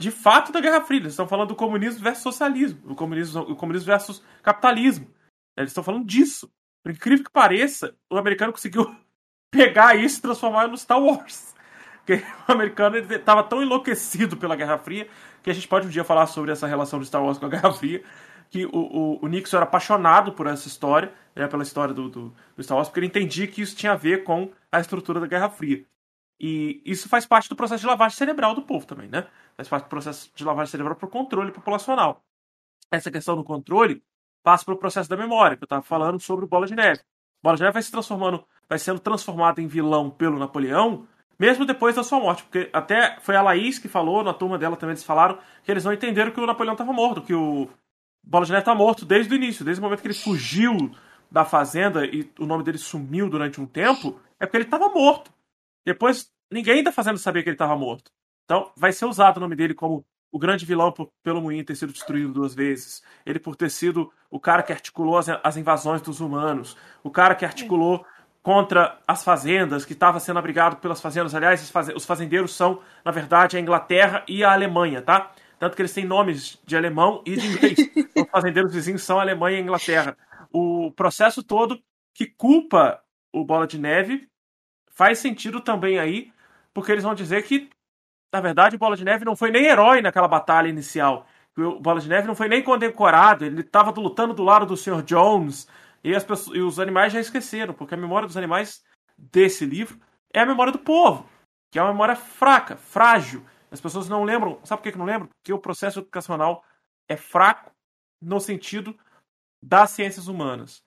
de fato da Guerra Fria. Eles estão falando do comunismo versus socialismo, o comunismo, comunismo versus capitalismo. Eles estão falando disso. Por incrível que pareça, o americano conseguiu pegar isso e transformar no Star Wars. Porque o americano estava tão enlouquecido pela Guerra Fria que a gente pode um dia falar sobre essa relação de Star Wars com a Guerra Fria. Que o, o, o Nixon era apaixonado por essa história, né, pela história do, do, do, Star Wars, porque ele entendia que isso tinha a ver com a estrutura da Guerra Fria. E isso faz parte do processo de lavagem cerebral do povo também, né? Faz parte do processo de lavagem cerebral para o controle populacional. Essa questão do controle passa pelo processo da memória, que eu estava falando sobre o Bola de Neve. Bola de Neve vai se transformando, vai sendo transformado em vilão pelo Napoleão mesmo depois da sua morte, porque até foi a Laís que falou, na turma dela também eles falaram que eles não entenderam que o Napoleão estava morto, que o Bola de Neve está morto desde o início, desde o momento que ele fugiu da fazenda e o nome dele sumiu durante um tempo, é porque ele estava morto. Depois, ninguém da fazenda sabia que ele estava morto. Então, vai ser usado o nome dele como o grande vilão por, pelo Moinho ter sido destruído duas vezes. Ele por ter sido o cara que articulou as, as invasões dos humanos. O cara que articulou contra as fazendas, que estava sendo abrigado pelas fazendas. Aliás, os fazendeiros são, na verdade, a Inglaterra e a Alemanha, tá? Tanto que eles têm nomes de alemão e de inglês. os fazendeiros vizinhos são a Alemanha e a Inglaterra. O processo todo que culpa o Bola de Neve faz sentido também aí, porque eles vão dizer que, na verdade, o Bola de Neve não foi nem herói naquela batalha inicial. O Bola de Neve não foi nem condecorado, ele estava lutando do lado do Sr. Jones, e, as pessoas, e os animais já esqueceram, porque a memória dos animais desse livro é a memória do povo, que é uma memória fraca, frágil. As pessoas não lembram. Sabe por que não lembram? Porque o processo educacional é fraco no sentido das ciências humanas.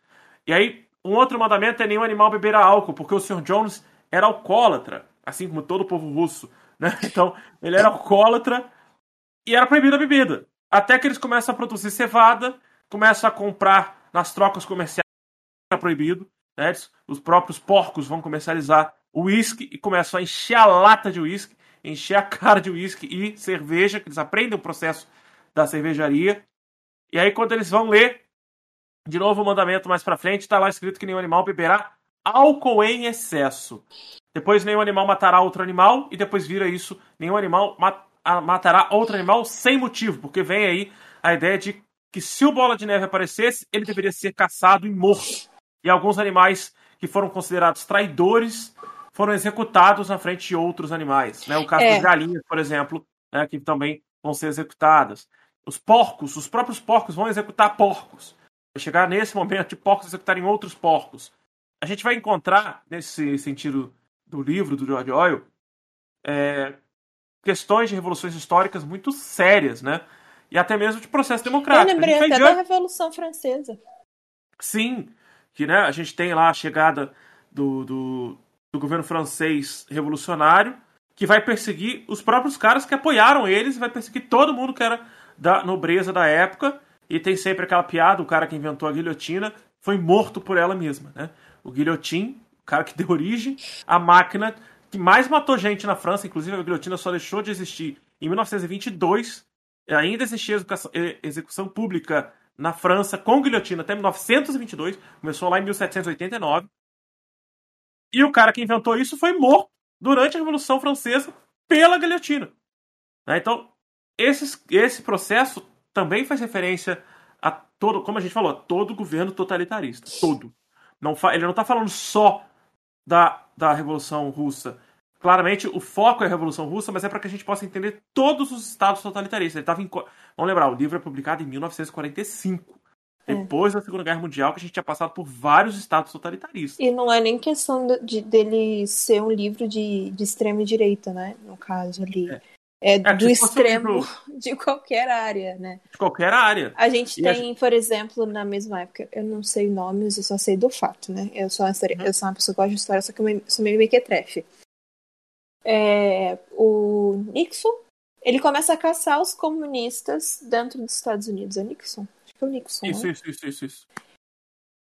E aí, um outro mandamento é nenhum animal beberá álcool, porque o Sr. Jones era alcoólatra, assim como todo o povo russo. Né? Então, ele era alcoólatra e era proibida a bebida. Até que eles começam a produzir cevada, começam a comprar nas trocas comerciais proibido. Né? Os próprios porcos vão comercializar o uísque e começam a encher a lata de uísque, encher a cara de uísque e cerveja, que eles aprendem o processo da cervejaria. E aí, quando eles vão ler, de novo o mandamento mais para frente, está lá escrito que nenhum animal beberá álcool em excesso. Depois nenhum animal matará outro animal e depois vira isso, nenhum animal matará outro animal sem motivo, porque vem aí a ideia de que se o Bola de Neve aparecesse, ele deveria ser caçado e morto. E alguns animais que foram considerados traidores foram executados na frente de outros animais. Né? O caso é. das galinhas, por exemplo, né, que também vão ser executadas. Os porcos, os próprios porcos vão executar porcos. Vai chegar nesse momento de porcos executarem outros porcos. A gente vai encontrar, nesse sentido do livro do George Orwell, é, questões de revoluções históricas muito sérias, né? E até mesmo de processo democrático. Eu lembrei até da Revolução Francesa. Sim, que né, a gente tem lá a chegada do, do, do governo francês revolucionário, que vai perseguir os próprios caras que apoiaram eles, vai perseguir todo mundo que era da nobreza da época, e tem sempre aquela piada, o cara que inventou a guilhotina foi morto por ela mesma, né? O guilhotim, o cara que deu origem à máquina que mais matou gente na França, inclusive a guilhotina só deixou de existir em 1922. Ainda existia execução pública na França com guilhotina até 1922, começou lá em 1789. E o cara que inventou isso foi morto durante a Revolução Francesa pela guilhotina. Né? Então, esses, esse processo também faz referência a todo, como a gente falou, a todo governo totalitarista. Todo. Não ele não está falando só da, da Revolução Russa. Claramente, o foco é a Revolução Russa, mas é para que a gente possa entender todos os estados totalitaristas. Ele tava em... Vamos lembrar, o livro é publicado em 1945. É. Depois da Segunda Guerra Mundial, que a gente tinha passado por vários estados totalitaristas. E não é nem questão de, dele ser um livro de, de extrema direita, né? No caso ali. É. É, é do extremo de qualquer área, né? De qualquer área. A gente e tem, gente... por exemplo, na mesma época, eu não sei nomes, eu só sei do fato, né? Eu sou uma, uhum. eu sou uma pessoa que gosta de história, só que eu sou meio mequetrefe. É, o Nixon, ele começa a caçar os comunistas dentro dos Estados Unidos. É Nixon? Acho que é o Nixon. Isso, né? isso, isso, isso, isso.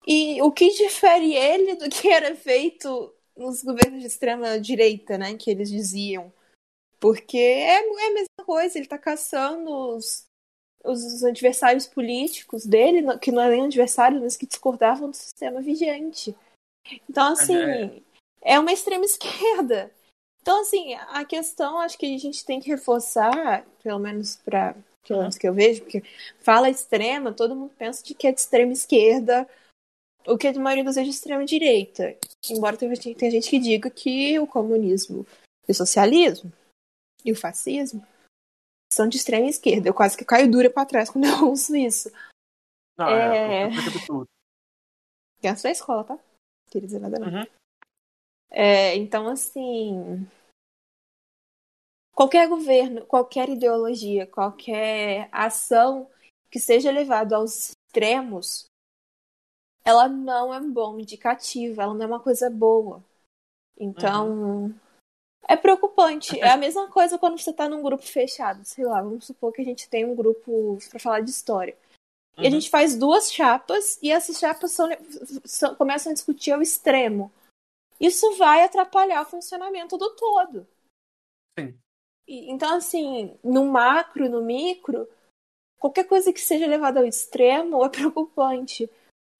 E o que difere ele do que era feito nos governos de extrema direita, né? Que eles diziam porque é, é a mesma coisa, ele está caçando os, os adversários políticos dele, que não é nem adversário, mas que discordavam do sistema vigente. Então, assim, é, é uma extrema esquerda. Então, assim, a questão acho que a gente tem que reforçar, pelo menos para pelo menos que eu vejo, porque fala extrema, todo mundo pensa de que é de extrema esquerda, o que a maioria das vezes é de extrema direita. Embora tenha gente que diga que o comunismo e o socialismo e o fascismo são de extrema esquerda. Eu quase que caio dura para trás quando eu ouço isso. Não, é. é... é Criança da escola, tá? Queria dizer nada não. Uhum. É, então, assim. Qualquer governo, qualquer ideologia, qualquer ação que seja levada aos extremos, ela não é um bom indicativo, ela não é uma coisa boa. Então, uhum. É preocupante. É a mesma coisa quando você tá num grupo fechado. Sei lá, vamos supor que a gente tem um grupo para falar de história. Uhum. E a uhum. gente faz duas chapas e essas chapas são, são, começam a discutir ao extremo. Isso vai atrapalhar o funcionamento do todo. Sim. E, então, assim, no macro, no micro, qualquer coisa que seja levada ao extremo é preocupante.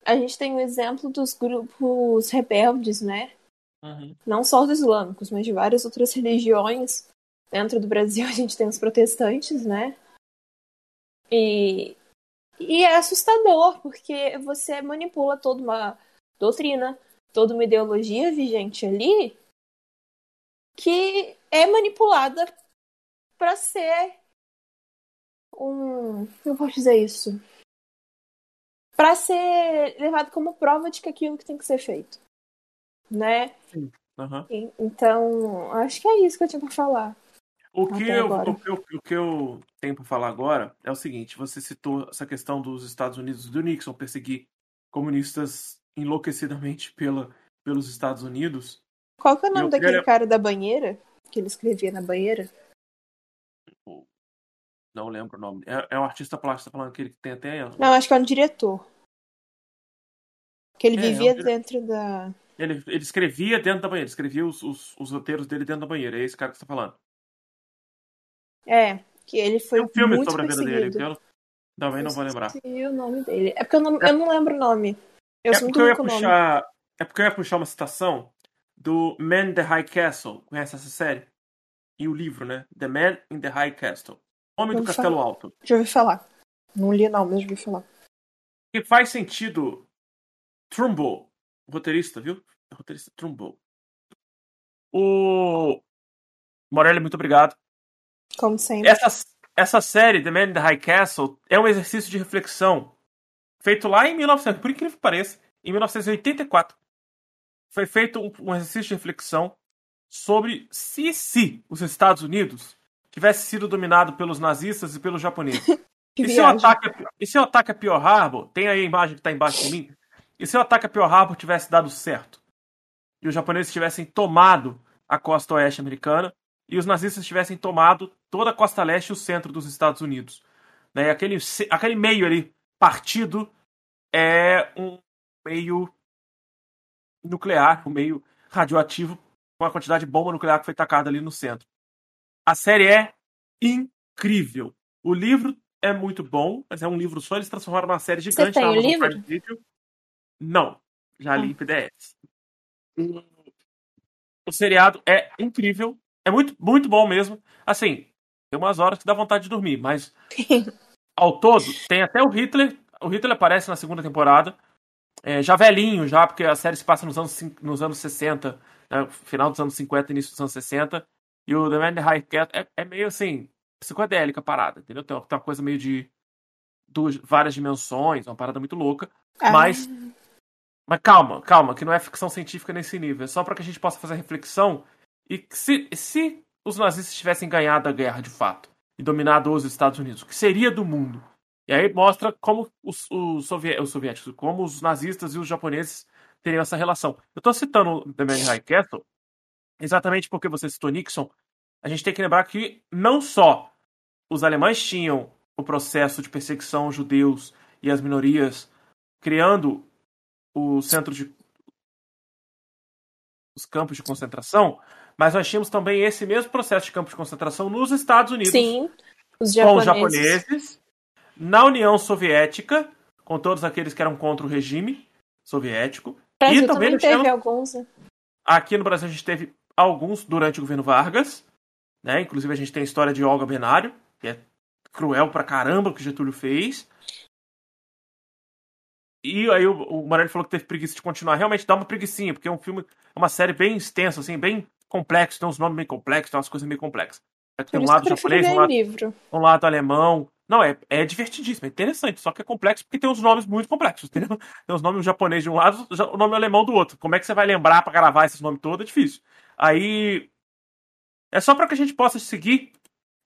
a gente tem o exemplo dos grupos rebeldes, né? Uhum. Não só os islâmicos, mas de várias outras religiões. Dentro do Brasil a gente tem os protestantes, né? E, e é assustador, porque você manipula toda uma doutrina, toda uma ideologia vigente ali que é manipulada para ser um. Eu posso dizer isso? Para ser levado como prova de que aquilo que tem que ser feito. Né? Sim. Uhum. Então, acho que é isso que eu tinha para falar. O que, eu, o, que eu, o que eu tenho para falar agora é o seguinte: você citou essa questão dos Estados Unidos do Nixon perseguir comunistas enlouquecidamente pela, pelos Estados Unidos. Qual que é o nome daquele cara da banheira? Que ele escrevia na banheira? Não lembro o nome. É, é um artista plástico, tá falando aquele que tem até. Não, acho que é um diretor. Que ele é, vivia é um dentro da. Ele, ele escrevia dentro da banheira, escrevia os, os, os, roteiros dele dentro da banheira. É esse cara que você tá falando. É, que ele foi. Tem um filme muito sobre a vida dele, eu também não vou lembrar. o nome dele. É porque eu não, eu não lembro o nome. Eu é porque eu ia puxar. Nome. É porque eu ia puxar uma citação do Man in the High Castle. Conhece essa série? E o livro, né? The Man in the High Castle. Homem do Castelo falar. Alto. Já ouvi falar. Não li não, mas já ouvi falar. Que faz sentido. Trumbo, roteirista, viu? Roteirista Trumbo. O Morelli, muito obrigado. Como sempre. Essa, essa série, The Man in the High Castle, é um exercício de reflexão feito lá em 1900, por incrível que pareça, em 1984. Foi feito um, exercício de reflexão sobre se, se os Estados Unidos tivesse sido dominado pelos nazistas e pelos japoneses. e, se o ataque, e se o ataque a Pearl Harbor, tem aí a imagem que está embaixo de mim, e se o ataque a Pearl Harbor tivesse dado certo, e os japoneses tivessem tomado a costa oeste americana, e os nazistas tivessem tomado toda a costa leste e o centro dos Estados Unidos. Né? Aquele, aquele meio ali, partido, é um meio nuclear, um meio radioativo, com a quantidade de bomba nuclear que foi tacada ali no centro. A série é incrível. O livro é muito bom, mas é um livro só. Eles transformaram numa série gigante Você tem o livro? Video. Não, já li em PDF. O seriado é incrível, é muito, muito bom mesmo. Assim, tem umas horas que dá vontade de dormir, mas ao todo tem até o Hitler. O Hitler aparece na segunda temporada, é, já velhinho, já, porque a série se passa nos anos, nos anos 60, né, final dos anos 50, início dos anos 60. E o The Man in the High Cat é, é meio assim, psicodélica a parada, entendeu? Tem, tem uma coisa meio de duas, várias dimensões, uma parada muito louca. Ah. Mas. Mas calma, calma, que não é ficção científica nesse nível. É só para que a gente possa fazer reflexão. E se, se os nazistas tivessem ganhado a guerra de fato e dominado os Estados Unidos, o que seria do mundo? E aí mostra como os, os, sovié os soviéticos, como os nazistas e os japoneses teriam essa relação. Eu estou citando The Man in High Castle exatamente porque você citou Nixon, a gente tem que lembrar que não só os alemães tinham o processo de perseguição aos judeus e às minorias, criando o centro de os campos de concentração, mas nós tínhamos também esse mesmo processo de campos de concentração nos Estados Unidos. Sim, os japoneses. com os japoneses, na União Soviética, com todos aqueles que eram contra o regime soviético. Brasil e também, também teve alguns. Né? Aqui no Brasil a gente teve alguns durante o governo Vargas, né? Inclusive a gente tem a história de Olga Benário, que é cruel pra caramba o que Getúlio fez. E aí o, o Morelli falou que teve preguiça de continuar. Realmente dá uma preguiçinha, porque é um filme, é uma série bem extensa, assim, bem complexo, tem uns nomes bem complexos, tem umas coisas meio complexas. Tem um lado japonês, um lado, um lado alemão. Não, é, é divertidíssimo, é interessante, só que é complexo porque tem uns nomes muito complexos, entendeu? Tem os nomes japonês de um lado, o nome alemão do outro. Como é que você vai lembrar para gravar esses nomes todos? É difícil. Aí. É só para que a gente possa seguir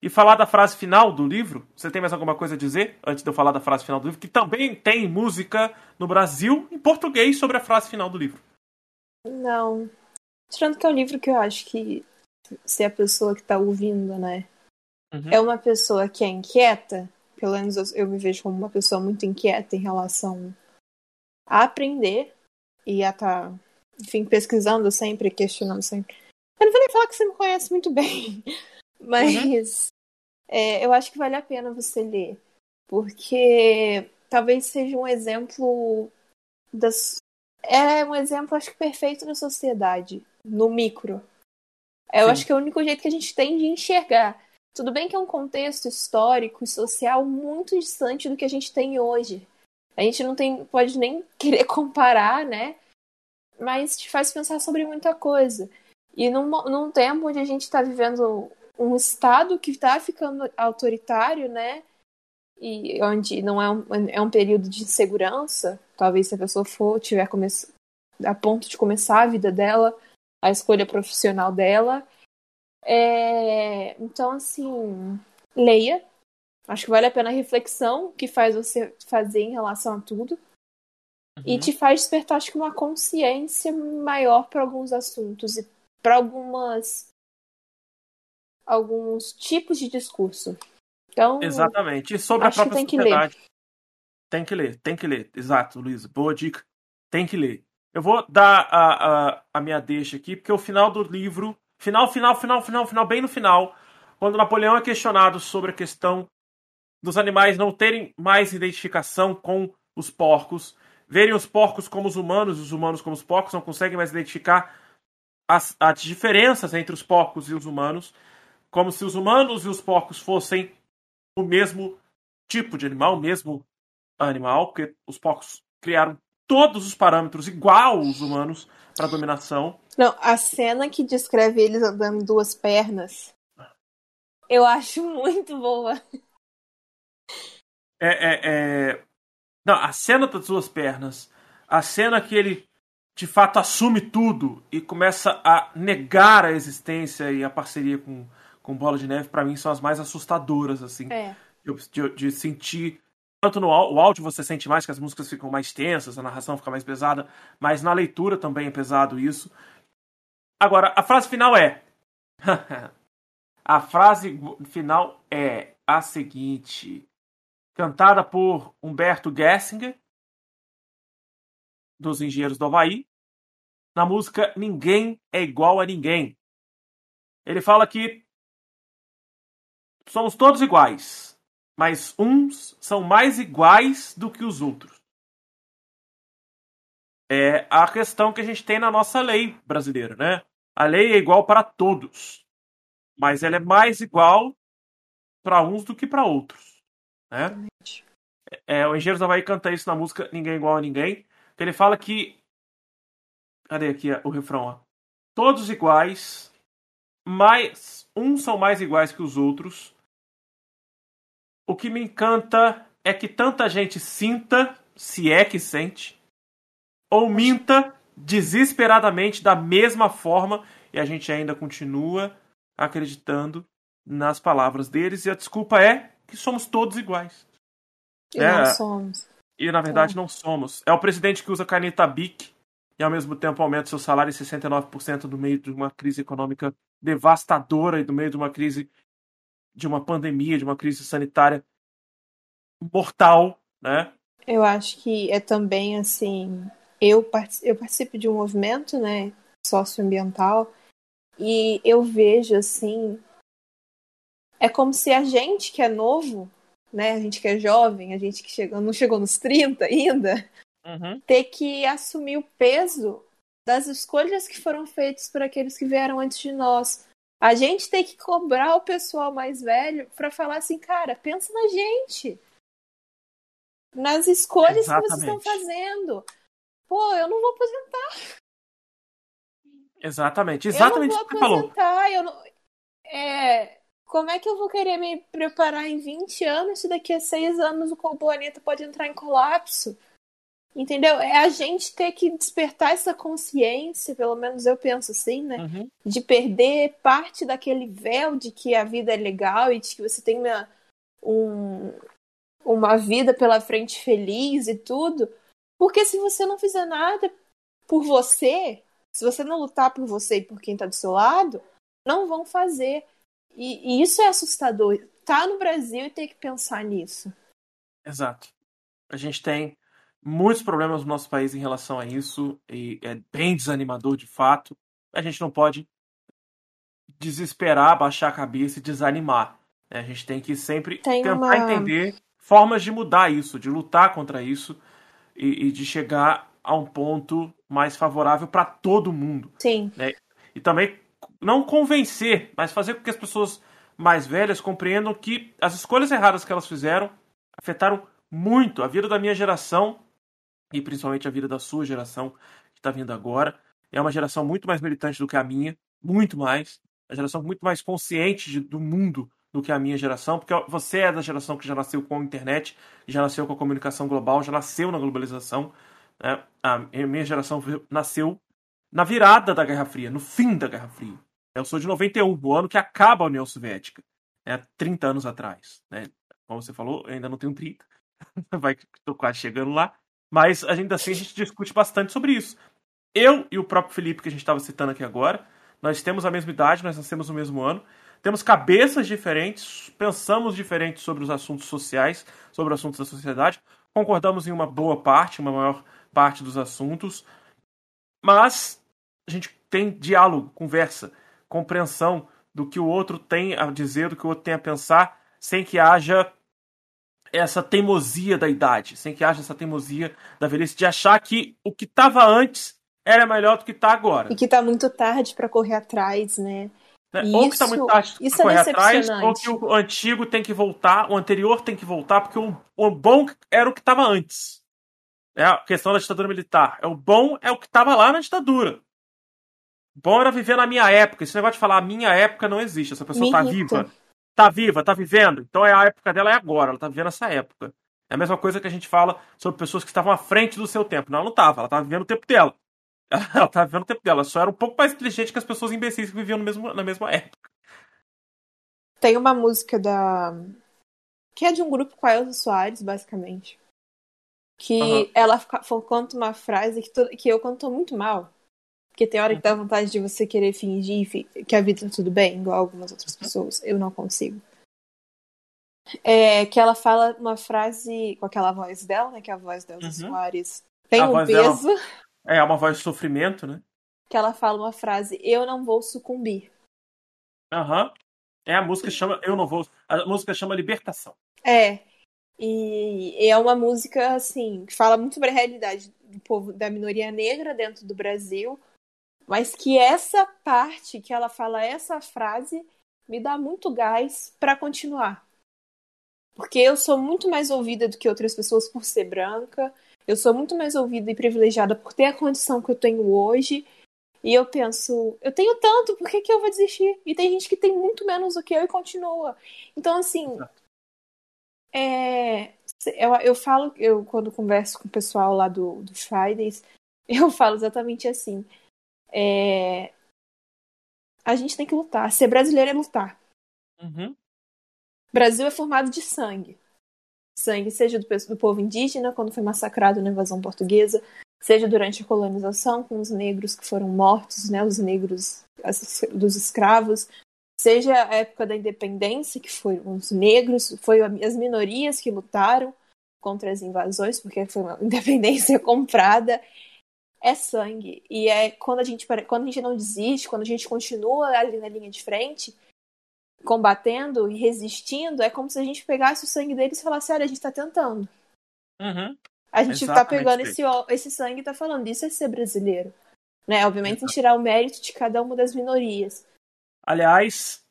e falar da frase final do livro. Você tem mais alguma coisa a dizer antes de eu falar da frase final do livro? Que também tem música no Brasil em português sobre a frase final do livro. Não. Tirando que é um livro que eu acho que se a pessoa que tá ouvindo, né, uhum. é uma pessoa que é inquieta, pelo menos eu, eu, me vejo como uma pessoa muito inquieta em relação a aprender e a estar, tá, enfim, pesquisando sempre, questionando sempre. Eu não vou nem falar que você me conhece muito bem, mas uhum. é, eu acho que vale a pena você ler, porque talvez seja um exemplo das. É um exemplo, acho que perfeito da sociedade, no micro. Eu Sim. acho que é o único jeito que a gente tem de enxergar. Tudo bem que é um contexto histórico e social muito distante do que a gente tem hoje. A gente não tem, pode nem querer comparar, né? Mas te faz pensar sobre muita coisa. E num, num tempo onde a gente está vivendo um Estado que está ficando autoritário, né? E onde não é um, é um período de insegurança, talvez se a pessoa for, tiver come a ponto de começar a vida dela, a escolha profissional dela. É... Então, assim, leia. Acho que vale a pena a reflexão que faz você fazer em relação a tudo. Uhum. E te faz despertar, acho que, uma consciência maior para alguns assuntos e para algumas alguns tipos de discurso. Então, Exatamente. E sobre a própria tem sociedade. Que tem que ler, tem que ler. Exato, Luiz. Boa dica. Tem que ler. Eu vou dar a, a, a minha deixa aqui, porque o final do livro. Final, final, final, final, final, bem no final. Quando Napoleão é questionado sobre a questão dos animais não terem mais identificação com os porcos, verem os porcos como os humanos e os humanos como os porcos, não conseguem mais identificar as, as diferenças entre os porcos e os humanos, como se os humanos e os porcos fossem o mesmo tipo de animal, o mesmo animal, porque os porcos criaram todos os parâmetros igual aos humanos para dominação. Não, a cena que descreve eles andando duas pernas, eu acho muito boa. É, é, é... Não, a cena das duas pernas, a cena que ele de fato assume tudo e começa a negar a existência e a parceria com, com Bola de Neve, para mim são as mais assustadoras, assim. É. De, de, sentir. Tanto no o áudio você sente mais que as músicas ficam mais tensas, a narração fica mais pesada, mas na leitura também é pesado isso. Agora, a frase final é. a frase final é a seguinte. Cantada por Humberto Gessinger, dos Engenheiros do Havaí, na música Ninguém é Igual a Ninguém. Ele fala que somos todos iguais, mas uns são mais iguais do que os outros. É a questão que a gente tem na nossa lei brasileira, né? A lei é igual para todos, mas ela é mais igual para uns do que para outros, né? É, o Engenheiros da Havaí canta isso na música Ninguém é Igual a Ninguém. Ele fala que Cadê aqui o refrão? Ó? Todos iguais, mas uns são mais iguais que os outros. O que me encanta é que tanta gente sinta, se é que sente, ou minta desesperadamente da mesma forma e a gente ainda continua acreditando nas palavras deles e a desculpa é que somos todos iguais. E é, não somos. E na verdade é. não somos. É o presidente que usa caneta Bic e ao mesmo tempo aumenta seu salário em 69% no meio de uma crise econômica devastadora e no meio de uma crise de uma pandemia, de uma crise sanitária mortal, né? Eu acho que é também assim, eu, eu participo de um movimento, né, socioambiental e eu vejo assim, é como se a gente que é novo, né, a gente que é jovem, a gente que chegou, não chegou nos 30 ainda, uhum. ter que assumir o peso das escolhas que foram feitas por aqueles que vieram antes de nós. A gente tem que cobrar o pessoal mais velho para falar assim, cara, pensa na gente. Nas escolhas Exatamente. que vocês estão fazendo. Pô, eu não vou aposentar. Exatamente, exatamente eu não vou aposentar, eu não... É, como é que eu vou querer me preparar em 20 anos se daqui a 6 anos o planeta pode entrar em colapso? Entendeu? É a gente ter que despertar essa consciência, pelo menos eu penso assim, né? Uhum. De perder parte daquele véu de que a vida é legal e de que você tem uma, um, uma vida pela frente feliz e tudo. Porque se você não fizer nada por você, se você não lutar por você e por quem tá do seu lado, não vão fazer. E, e isso é assustador. Tá no Brasil e tem que pensar nisso. Exato. A gente tem muitos problemas no nosso país em relação a isso e é bem desanimador de fato. A gente não pode desesperar, baixar a cabeça e desanimar. Né? A gente tem que sempre tem tentar uma... entender formas de mudar isso, de lutar contra isso e, e de chegar a um ponto mais favorável para todo mundo. Sim. Né? E também não convencer, mas fazer com que as pessoas mais velhas compreendam que as escolhas erradas que elas fizeram afetaram muito a vida da minha geração e principalmente a vida da sua geração que está vindo agora. É uma geração muito mais militante do que a minha, muito mais. Uma geração muito mais consciente de, do mundo do que a minha geração, porque você é da geração que já nasceu com a internet, já nasceu com a comunicação global, já nasceu na globalização. Né? A minha geração nasceu na virada da Guerra Fria, no fim da Guerra Fria. Eu sou de 91, o ano que acaba a União Soviética, né? 30 anos atrás. Né? Como você falou, eu ainda não tenho 30, vai estou quase chegando lá, mas ainda assim a gente discute bastante sobre isso. Eu e o próprio Felipe, que a gente estava citando aqui agora, nós temos a mesma idade, nós nascemos no mesmo ano, temos cabeças diferentes, pensamos diferentes sobre os assuntos sociais, sobre os assuntos da sociedade, concordamos em uma boa parte, uma maior parte dos assuntos, mas a gente tem diálogo, conversa, compreensão do que o outro tem a dizer, do que o outro tem a pensar, sem que haja essa teimosia da idade, sem que haja essa teimosia da velhice de achar que o que estava antes era melhor do que está agora. E que está muito tarde para correr atrás, né? Né? Ou que está muito tarde para é correr é atrás, ou que o antigo tem que voltar, o anterior tem que voltar, porque o, o bom era o que estava antes. É a questão da ditadura militar. É o bom é o que estava lá na ditadura. O bom era viver na minha época. Esse negócio de falar a minha época não existe. Essa pessoa está viva. Está viva, está vivendo. Então é a época dela é agora. Ela está vivendo essa época. É a mesma coisa que a gente fala sobre pessoas que estavam à frente do seu tempo. Não, ela não estava. Ela estava vivendo o tempo dela. Ela estava vivendo o tempo dela. Só era um pouco mais inteligente que as pessoas imbecis que viviam no mesmo, na mesma época. Tem uma música da. que é de um grupo com a Elza Soares, basicamente que uhum. ela conta uma frase que, to, que eu conto muito mal. Porque tem hora que dá vontade de você querer fingir que a vida tá tudo bem, igual algumas outras pessoas. Eu não consigo. É, que ela fala uma frase com aquela voz dela, né? Que é a voz dela, uhum. Soares. Tem a um peso. Dela, é, uma voz de sofrimento, né? Que ela fala uma frase, eu não vou sucumbir. Aham. Uhum. É, a música chama Eu Não Vou. A música chama Libertação. É. E é uma música, assim, que fala muito sobre a realidade do povo, da minoria negra dentro do Brasil, mas que essa parte, que ela fala essa frase, me dá muito gás para continuar. Porque eu sou muito mais ouvida do que outras pessoas por ser branca, eu sou muito mais ouvida e privilegiada por ter a condição que eu tenho hoje. E eu penso, eu tenho tanto, por que, que eu vou desistir? E tem gente que tem muito menos do que eu e continua. Então, assim, é, eu, eu falo, eu quando converso com o pessoal lá do, do Fridays, eu falo exatamente assim. É, a gente tem que lutar. Ser brasileiro é lutar. Uhum. Brasil é formado de sangue. Sangue, seja do, do povo indígena, quando foi massacrado na invasão portuguesa, seja durante a colonização, com os negros que foram mortos, né, os negros dos escravos, seja a época da independência, que foram os negros, foi as minorias que lutaram contra as invasões, porque foi uma independência comprada, é sangue. E é quando a gente, quando a gente não desiste, quando a gente continua ali na linha de frente, combatendo e resistindo, é como se a gente pegasse o sangue deles e falasse, olha, a gente tá tentando. Uhum. A gente tá Exatamente tá pegando esse, esse sangue e tá falando, isso é ser brasileiro. Né? Obviamente, Exato. tirar o mérito de cada uma das minorias. Aliás,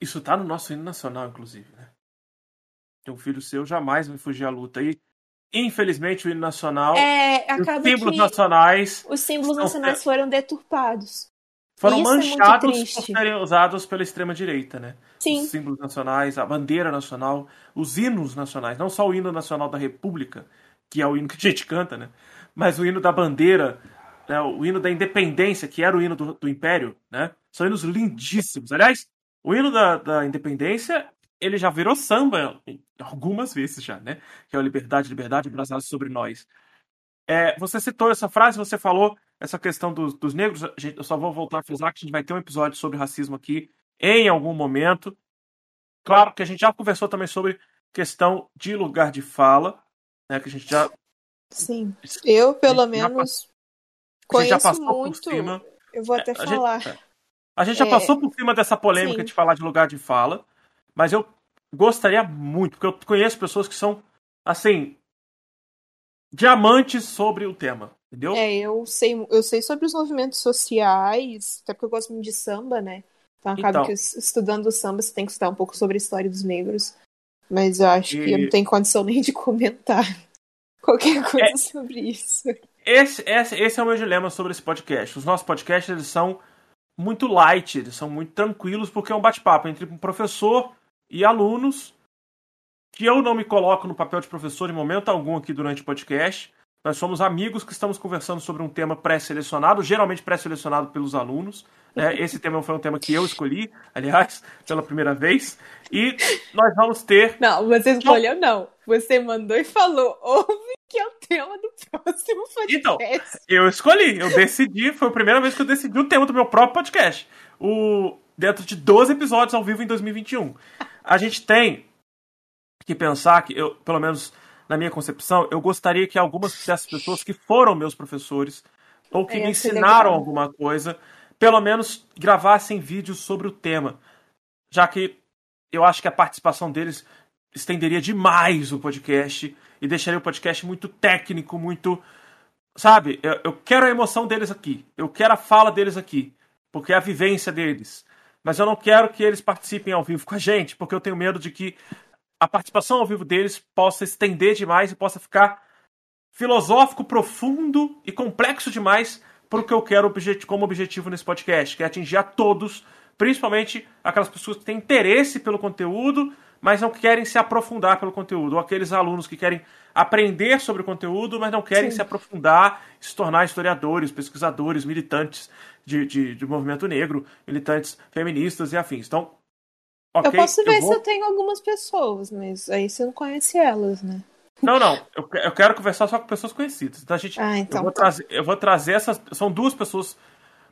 isso tá no nosso hino nacional, inclusive, né? Um filho seu jamais vai fugir à luta. E, infelizmente, o hino nacional. É, os símbolos nacionais. Os símbolos nacionais foram deturpados. Foram Isso é manchados é por serem usados pela extrema-direita, né? Sim. Os símbolos nacionais, a bandeira nacional, os hinos nacionais, não só o hino nacional da República, que é o hino que a gente canta, né? Mas o hino da bandeira, né? o hino da independência, que era o hino do, do Império, né? São hinos lindíssimos. Aliás, o hino da, da independência, ele já virou samba algumas vezes já, né? Que é o Liberdade, Liberdade, Brasil sobre nós. É, você citou essa frase, você falou essa questão dos, dos negros. Gente, eu só vou voltar a frisar que a gente vai ter um episódio sobre racismo aqui em algum momento. Claro que a gente já conversou também sobre questão de lugar de fala, né? Que a gente já. Sim. Eu, pelo menos, conheço muito. Eu vou até a falar. Gente, é. A gente já é... passou por cima dessa polêmica Sim. de falar de lugar de fala, mas eu gostaria muito, porque eu conheço pessoas que são, assim, diamantes sobre o tema. Entendeu? É, eu sei, eu sei sobre os movimentos sociais, até porque eu gosto muito de samba, né? Então acaba Então. que estudando samba você tem que estudar um pouco sobre a história dos negros. Mas eu acho que eu E- não tenho condição nem de comentar qualquer coisa É. sobre isso. Esse, esse, esse é o meu dilema sobre esse podcast. Os nossos podcasts eles são muito light, eles são muito tranquilos, porque é um bate-papo entre um professor e alunos, que eu não me coloco no papel de professor em momento algum aqui durante o podcast. Nós somos amigos que estamos conversando sobre um tema pré-selecionado, geralmente pré-selecionado pelos alunos. né? Esse tema foi um tema que eu escolhi, aliás, pela primeira vez. E nós vamos ter Não, você escolheu não. Você mandou e falou, ouve que é o tema do próximo podcast. Então, Eu escolhi, eu decidi, foi a primeira vez que eu decidi o tema do meu próprio podcast. O, dentro de 12 episódios ao vivo em 2021. A gente tem que pensar que, eu, pelo menos na minha concepção, eu gostaria que algumas dessas pessoas que foram meus professores, ou que É, me ensinaram legal. alguma coisa, pelo menos gravassem vídeos sobre o tema. Já que eu acho que a participação deles estenderia demais o podcast e deixaria o podcast muito técnico, muito. Sabe? Eu, eu quero a emoção deles aqui. Eu quero a fala deles aqui. Porque é a vivência deles. Mas eu não quero que eles participem ao vivo com a gente, porque eu tenho medo de que a participação ao vivo deles possa estender demais e possa ficar filosófico, profundo e complexo demais para o que eu quero objet- como objetivo nesse podcast, que é atingir a todos, principalmente aquelas pessoas que têm interesse pelo conteúdo, mas não querem se aprofundar pelo conteúdo, ou aqueles alunos que querem aprender sobre o conteúdo, mas não querem Sim. se aprofundar, se tornar historiadores, pesquisadores, militantes de, de, de movimento negro, militantes feministas e afins. Então, ok, eu posso ver vou- se eu tenho algumas pessoas, mas aí você não conhece elas, né? Não, não. Eu, eu quero conversar só com pessoas conhecidas. Então a gente. Ah, então eu, vou tá. trazer, eu vou trazer essas. São duas pessoas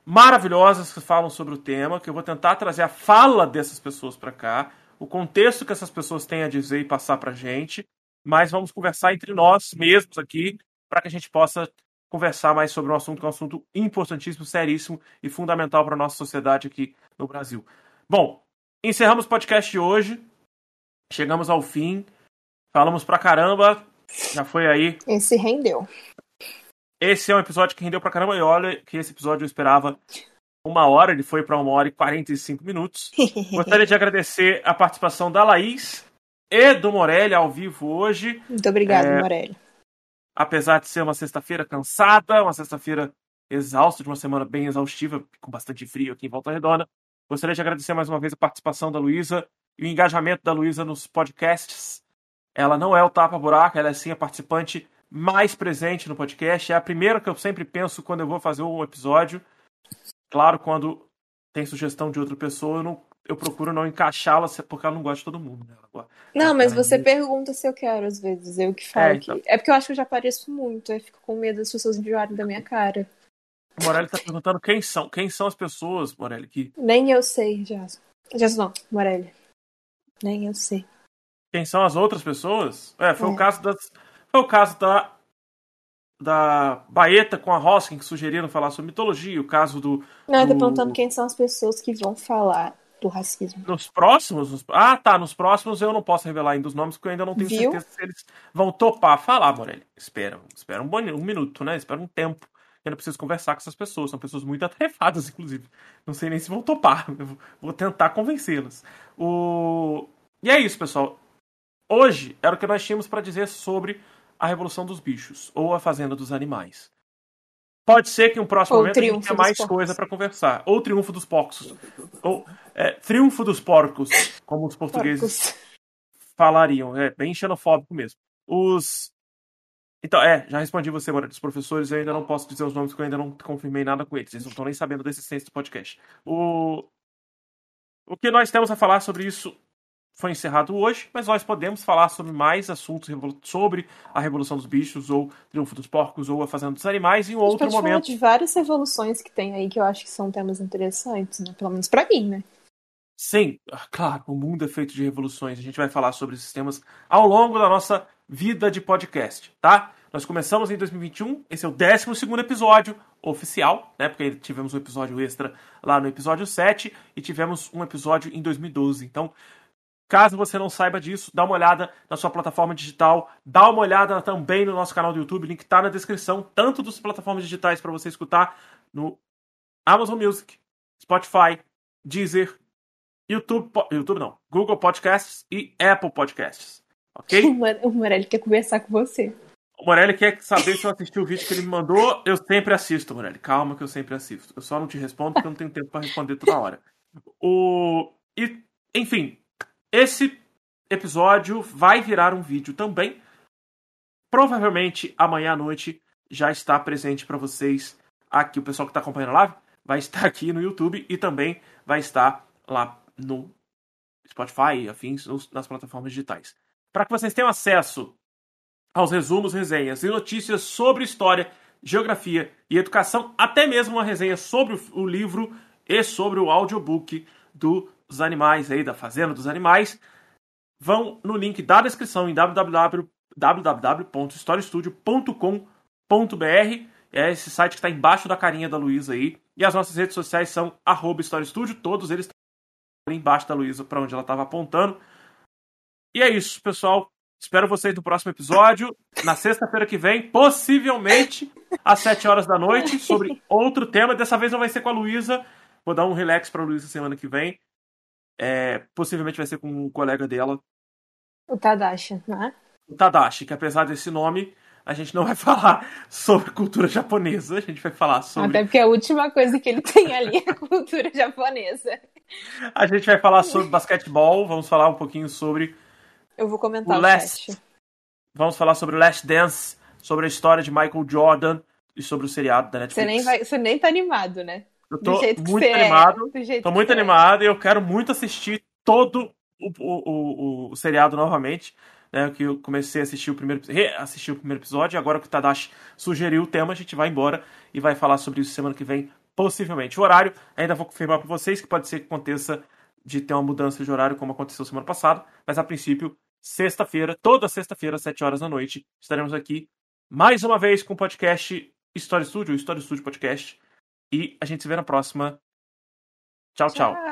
maravilhosas que falam sobre o tema, que eu vou tentar trazer a fala dessas pessoas para cá, o contexto que essas pessoas têm a dizer e passar pra gente. Mas vamos conversar entre nós mesmos aqui, para que a gente possa conversar mais sobre um assunto que é um assunto importantíssimo, seríssimo e fundamental para a nossa sociedade aqui no Brasil. Bom, encerramos o podcast de hoje. Chegamos ao fim. Falamos pra caramba. Já foi aí. Esse rendeu. Esse é um episódio que rendeu pra caramba. E olha que esse episódio eu esperava uma hora. Ele foi pra uma hora e 45 minutos. Gostaria de agradecer a participação da Laís e do Morelli ao vivo hoje. Muito obrigada, É, Morelli. Apesar de ser uma sexta-feira cansada, uma sexta-feira exausta, de uma semana bem exaustiva, com bastante frio aqui em Volta Redonda. Gostaria de agradecer mais uma vez a participação da Luísa e o engajamento da Luísa nos podcasts. Ela não é o tapa-buraco, ela é sim a participante mais presente no podcast. É a primeira que eu sempre penso quando eu vou fazer um episódio. Claro, quando tem sugestão de outra pessoa, eu, não- eu procuro não encaixá-la, porque ela não gosta de todo mundo. Né? Ela- Não, mas você pergunta se eu quero, às vezes. Eu que falo É, então. que. É porque eu acho que eu já pareço muito. Eu fico com medo das pessoas enjoarem da minha cara. O Morelli está perguntando quem são, quem são as pessoas, Morelli, que Nem eu sei, Jason. Jason não, Morelli. Nem eu sei. Quem são as outras pessoas? É, foi É. o caso das. Foi o caso da. Da Baeta com a Hoskin, que sugeriram falar sobre mitologia, o caso do. Não, eu tô Do- perguntando quem são as pessoas que vão falar do racismo. Nos próximos. nos- Ah, tá. Nos próximos eu não posso revelar ainda os nomes, porque eu ainda não tenho Viu? certeza se eles vão topar falar, Morelli. Espera, espera um, boni- um minuto, né? Espera um tempo. Eu ainda preciso conversar com essas pessoas. São pessoas muito atarefadas, inclusive. Não sei nem se vão topar. Eu vou- vou tentar convencê-las. O... E é isso, pessoal. Hoje era o que nós tínhamos para dizer sobre a Revolução dos Bichos ou a Fazenda dos Animais. Pode ser que em um próximo Ou momento a gente tenha mais Porcos. coisa para conversar. Ou Triunfo dos Porcos. Ou é, Triunfo dos Porcos, como os portugueses Porcos. falariam. É bem xenofóbico mesmo. Os. Então, é, já respondi você, Moreira. Os professores eu ainda não posso dizer os nomes porque eu ainda não confirmei nada com eles. Eles não estão nem sabendo da existência do podcast. O. O que nós temos a falar sobre isso foi encerrado hoje, mas nós podemos falar sobre mais assuntos sobre a Revolução dos Bichos, ou Triunfo dos Porcos, ou a Fazenda dos Animais em um outro pode falar momento. de várias revoluções que tem aí que eu acho que são temas interessantes, né? Pelo menos pra mim, né? Sim, ah, claro, o mundo é feito de revoluções. A gente vai falar sobre esses temas ao longo da nossa vida de podcast, tá? Nós começamos em 2021, esse é o 12 episódio oficial, né? Porque tivemos um episódio extra lá no episódio 7 e tivemos um episódio em 2012. Então, Caso você não saiba disso, dá uma olhada na sua plataforma digital, dá uma olhada também no nosso canal do YouTube, link está na descrição, tanto das plataformas digitais para você escutar no Amazon Music, Spotify, Deezer, YouTube, YouTube não, Google Podcasts e Apple Podcasts. Ok? O Morelli quer conversar com você. O Morelli quer saber se eu assisti o vídeo que ele me mandou. Eu sempre assisto, Morelli. Calma que eu sempre assisto. Eu só não te respondo porque eu não tenho tempo para responder toda hora. O... E, enfim, esse episódio vai virar um vídeo também. Provavelmente amanhã à noite já está presente para vocês aqui. O pessoal que está acompanhando a live vai estar aqui no YouTube e também vai estar lá no Spotify afins nas plataformas digitais. Para que vocês tenham acesso aos resumos, resenhas e notícias sobre história, geografia e educação, até mesmo uma resenha sobre o livro e sobre o audiobook do dos animais aí, da Fazenda dos Animais, vão no link da descrição em www.historiestudio.com.br. É esse site que está embaixo da carinha da Luísa aí. E as nossas redes sociais são arroba Studio, todos eles estão embaixo da Luísa para onde ela estava apontando. E é isso, pessoal. Espero vocês no próximo episódio, na sexta-feira que vem, possivelmente às 7 horas da noite, sobre outro tema. Dessa vez não vai ser com a Luísa. Vou dar um relax para a Luísa semana que vem. É, possivelmente vai ser com um colega dela. O Tadashi, né? O Tadashi, que apesar desse nome, a gente não vai falar sobre cultura japonesa, a gente vai falar sobre. Até porque a última coisa que ele tem ali é cultura japonesa. A gente vai falar sobre basquetebol, vamos falar um pouquinho sobre. Eu vou comentar o, o Last. Vamos falar sobre o Last Dance, sobre a história de Michael Jordan e sobre o seriado da Netflix. Você nem, vai, você nem tá animado, né? Eu tô muito é, animado. É, tô muito animado é. e eu quero muito assistir todo o, o, o, o seriado novamente. Né, que eu comecei a assistir o primeiro, assistir o primeiro episódio, e agora que o Tadashi sugeriu o tema, a gente vai embora e vai falar sobre isso semana que vem, possivelmente. O horário, ainda vou confirmar para vocês que pode ser que aconteça de ter uma mudança de horário, como aconteceu semana passada, mas a princípio, sexta-feira, toda sexta-feira, às 7 horas da noite, estaremos aqui mais uma vez com o podcast História Studio, História Studio Podcast, e a gente se vê na próxima. tchau. tchau. tchau.